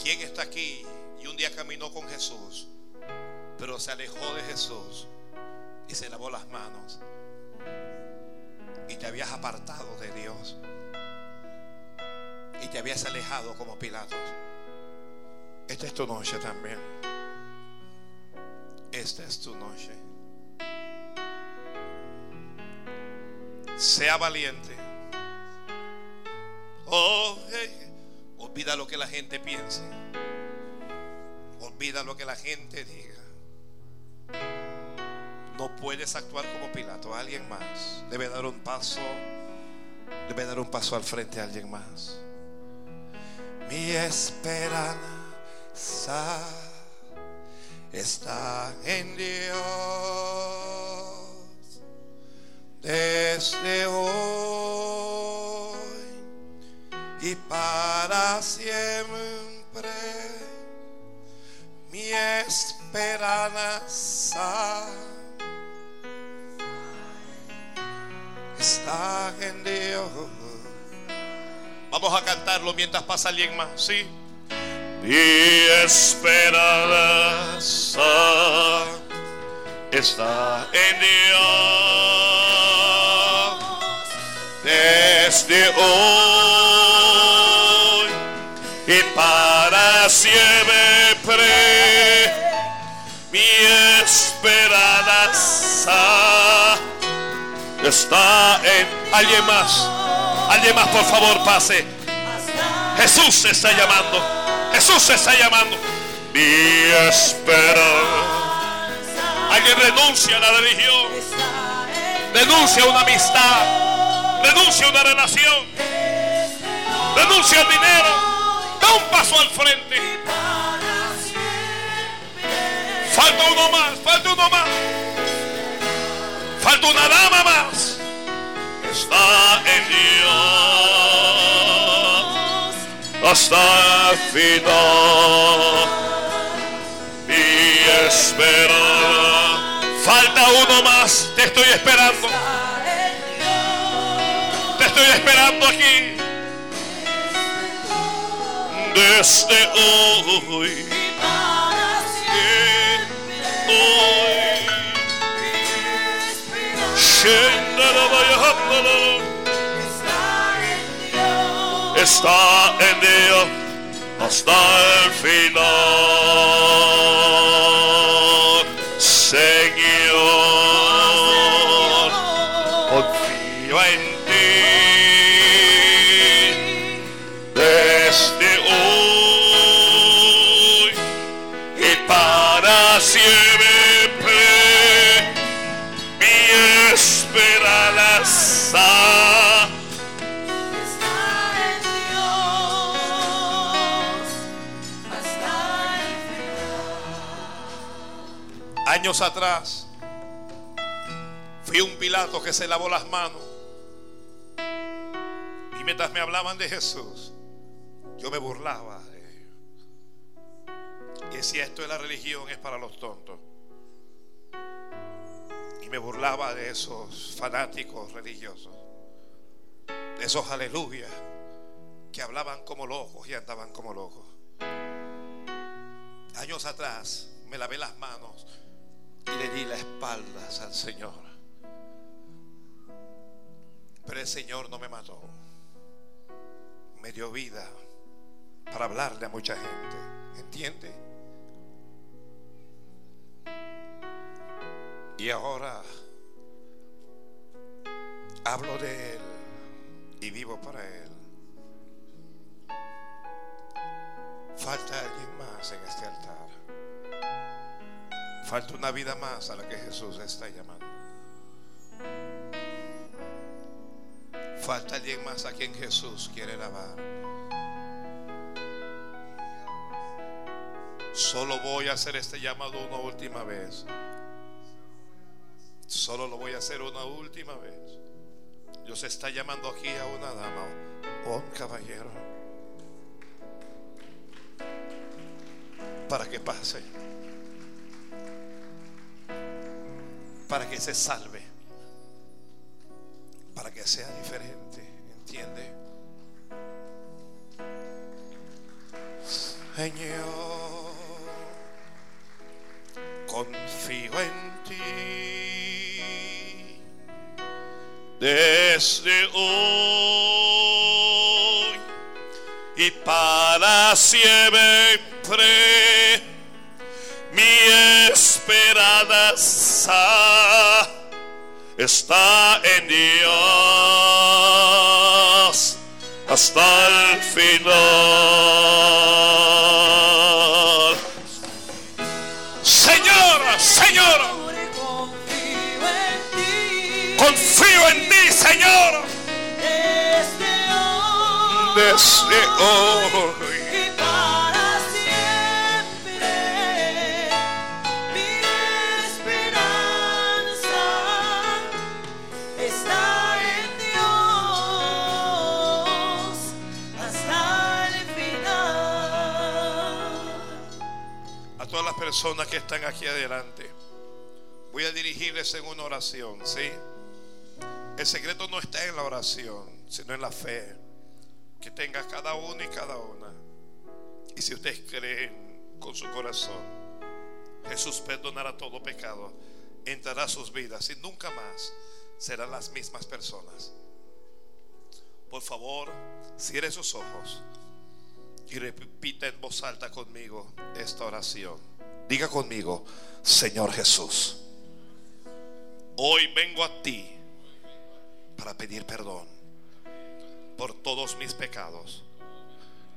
¿Quién está aquí y un día caminó con Jesús, pero se alejó de Jesús y se lavó las manos te habías apartado de Dios y te habías alejado como Pilatos? Esta es tu noche también. Esta es tu noche. Sea valiente. Oh, olvida lo que la gente piense. Olvida lo que la gente diga. No puedes actuar como Pilato. Alguien más debe dar un paso. Debe dar un paso al frente a alguien más. Mi esperanza está en Dios desde hoy y para siempre. Mi esperanza en Dios. Vamos a cantarlo mientras pasa alguien más, ¿sí? Mi esperanza está en Dios desde hoy está en alguien más. Alguien más, por favor, pase. Jesús se está llamando. Jesús se está llamando. Mi esperanza. Alguien renuncia a la religión. Renuncia a una amistad. Renuncia a una relación. Renuncia al dinero. Da un paso al frente. Falta uno más. Falta uno más. Falta una dama más. Está en Dios hasta el final. Mi esperanza. Falta uno más, te estoy esperando. Te estoy esperando aquí. Desde hoy. Hoy. Está en Dios hasta el final. Años atrás fui un Pilato que se lavó las manos. Y mientras me hablaban de Jesús, yo me burlaba de Y si esto es la religión, es para los tontos. Y me burlaba de esos fanáticos religiosos. De esos aleluyas que hablaban como locos y andaban como locos. Años atrás me lavé las manos y le di las espaldas al Señor. Pero el Señor no me mató. Me dio vida para hablarle a mucha gente. ¿Entiende? Y ahora hablo de Él y vivo para Él. Falta alguien más en este altar. Falta una vida más a la que Jesús está llamando. Falta alguien más a quien Jesús quiere lavar. Solo voy a hacer este llamado una última vez. Solo lo voy a hacer una última vez. Dios está llamando aquí a una dama o un caballero para que pase, para que se salve, para que sea diferente, ¿entiende? Señor, confío en ti desde hoy y para siempre mi esperanza está en Dios hasta el final. Señor, Señor, confío en ti, Señor. Desde hoy. Personas que están aquí adelante. Voy a dirigirles en una oración, ¿sí? El secreto no está en la oración, sino en la fe que tenga cada uno y cada una. Y si ustedes creen con su corazón, Jesús perdonará todo pecado, entrará a sus vidas y nunca más serán las mismas personas. Por favor, cierre sus ojos y repita en voz alta conmigo esta oración. Diga conmigo, Señor Jesús, hoy vengo a ti para pedir perdón por todos mis pecados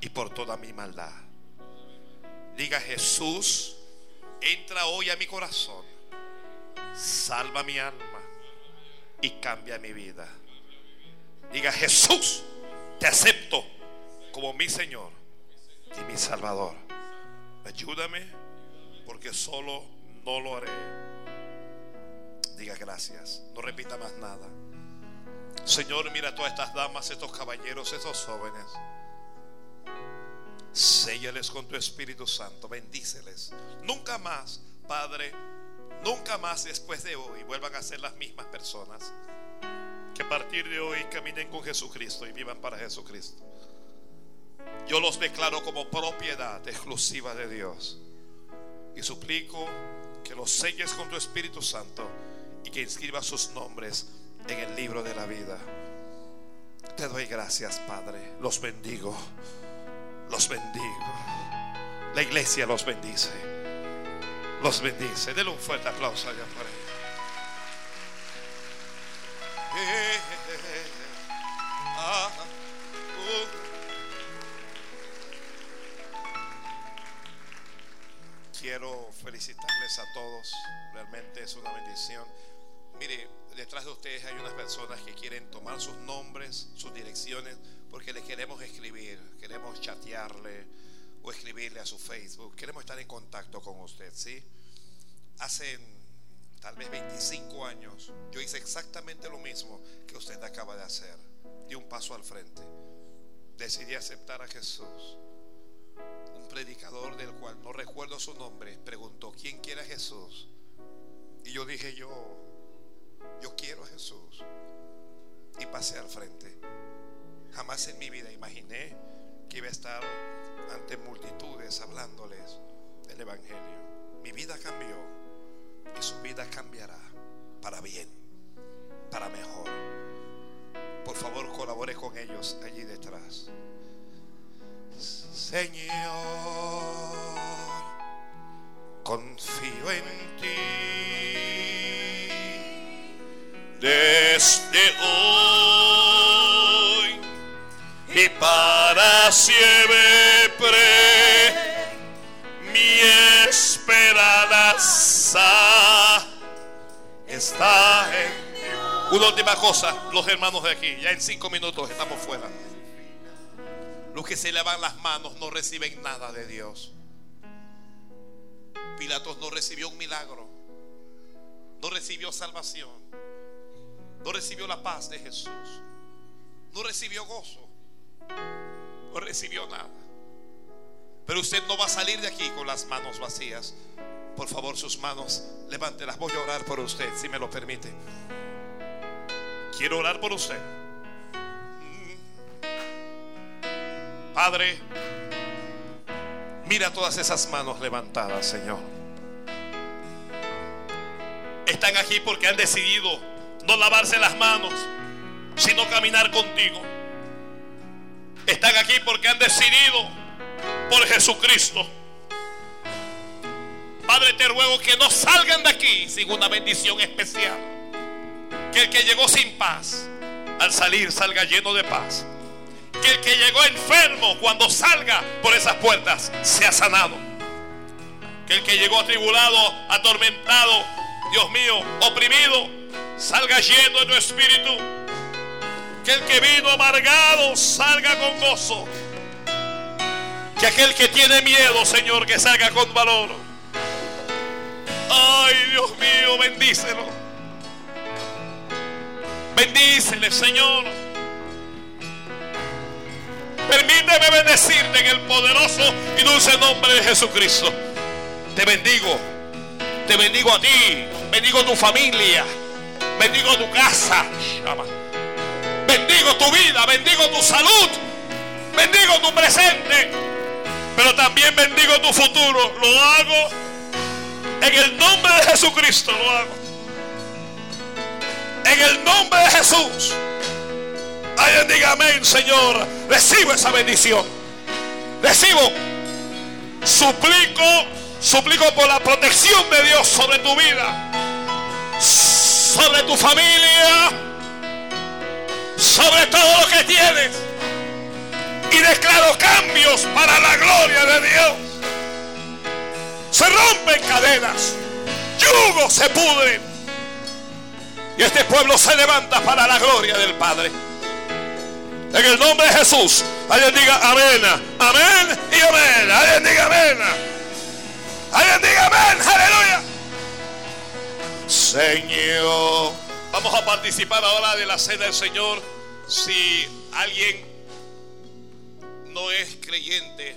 y por toda mi maldad. Diga Jesús, entra hoy a mi corazón, salva mi alma y cambia mi vida. Diga Jesús, te acepto como mi Señor y mi Salvador. Ayúdame porque solo no lo haré. Diga gracias, no repita más nada. Señor, mira a todas estas damas, estos caballeros, estos jóvenes. Séllales con tu Espíritu Santo, bendíceles. Nunca más, Padre, nunca más después de hoy vuelvan a ser las mismas personas. Que a partir de hoy caminen con Jesucristo y vivan para Jesucristo. Yo los declaro como propiedad exclusiva de Dios. Y suplico que los selles con tu Espíritu Santo y que inscribas sus nombres en el libro de la vida. Te doy gracias, Padre. Los bendigo. Los bendigo. La iglesia los bendice. Los bendice. Denle un fuerte aplauso allá por ahí. Eh, eh, eh, ah, uh. Quiero felicitarles a todos. Realmente es una bendición. Mire, detrás de ustedes hay unas personas que quieren tomar sus nombres, sus direcciones, porque le queremos escribir, queremos chatearle o escribirle a su Facebook. Queremos estar en contacto con usted, ¿sí? Hacen tal vez 25 años, yo hice exactamente lo mismo que usted acaba de hacer. Di un paso al frente. Decidí aceptar a Jesús. Un predicador del cual no recuerdo su nombre preguntó, ¿quién quiere a Jesús? Y yo dije, yo, yo quiero a Jesús. Y pasé al frente. Jamás en mi vida imaginé que iba a estar ante multitudes hablándoles del Evangelio. Mi vida cambió y su vida cambiará para bien, para mejor. Por favor, colabore con ellos allí detrás. Señor, confío en ti. Desde hoy y para siempre mi esperanza está en una última cosa, los hermanos de aquí, ya en cinco minutos estamos fuera. Los que se lavan las manos no reciben nada de Dios. Pilatos no recibió un milagro, no recibió salvación, no recibió la paz de Jesús, no recibió gozo, no recibió nada. Pero usted no va a salir de aquí con las manos vacías. Por favor, sus manos, levántelas. Voy a orar por usted, si me lo permite. Quiero orar por usted. Padre, mira todas esas manos levantadas, Señor. Están aquí porque han decidido no lavarse las manos, sino caminar contigo. Están aquí porque han decidido por Jesucristo. Padre, te ruego que no salgan de aquí sin una bendición especial. Que el que llegó sin paz, al salir salga lleno de paz. Que el que llegó enfermo, cuando salga por esas puertas, sea sanado. Que el que llegó atribulado, atormentado, Dios mío, oprimido, salga lleno de tu espíritu. Que el que vino amargado salga con gozo. Que aquel que tiene miedo, Señor, que salga con valor. Ay, Dios mío, bendícelo. Bendícele, Señor. Permíteme bendecirte en el poderoso y dulce nombre de Jesucristo. Te bendigo. Te bendigo a ti. Bendigo tu familia. Bendigo tu casa. Bendigo tu vida. Bendigo tu salud. Bendigo tu presente. Pero también bendigo tu futuro. Lo hago en el nombre de Jesucristo. Lo hago. En el nombre de Jesús. Alguien diga amén, Señor. Recibo esa bendición. Recibo. Suplico, suplico por la protección de Dios sobre tu vida, sobre tu familia, sobre todo lo que tienes. Y declaro cambios para la gloria de Dios. Se rompen cadenas, yugos se pudren. Y este pueblo se levanta para la gloria del Padre. En el nombre de Jesús. Alguien diga amén. Amén y amén. Alguien diga amén. Alguien diga amén. Aleluya. Señor. Vamos a participar ahora de la cena del Señor. Si alguien no es creyente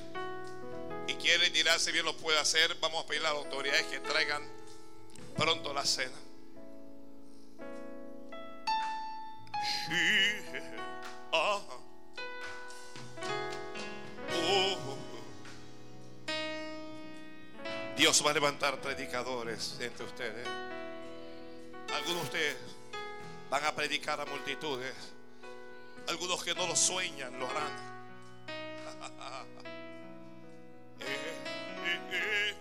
y quiere tirarse bien lo puede hacer, vamos a pedir a las autoridades que traigan pronto la cena. Oh. Oh. Dios va a levantar predicadores entre ustedes. Algunos de ustedes van a predicar a multitudes. Algunos que no lo sueñan lo harán. Eh, eh,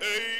eh.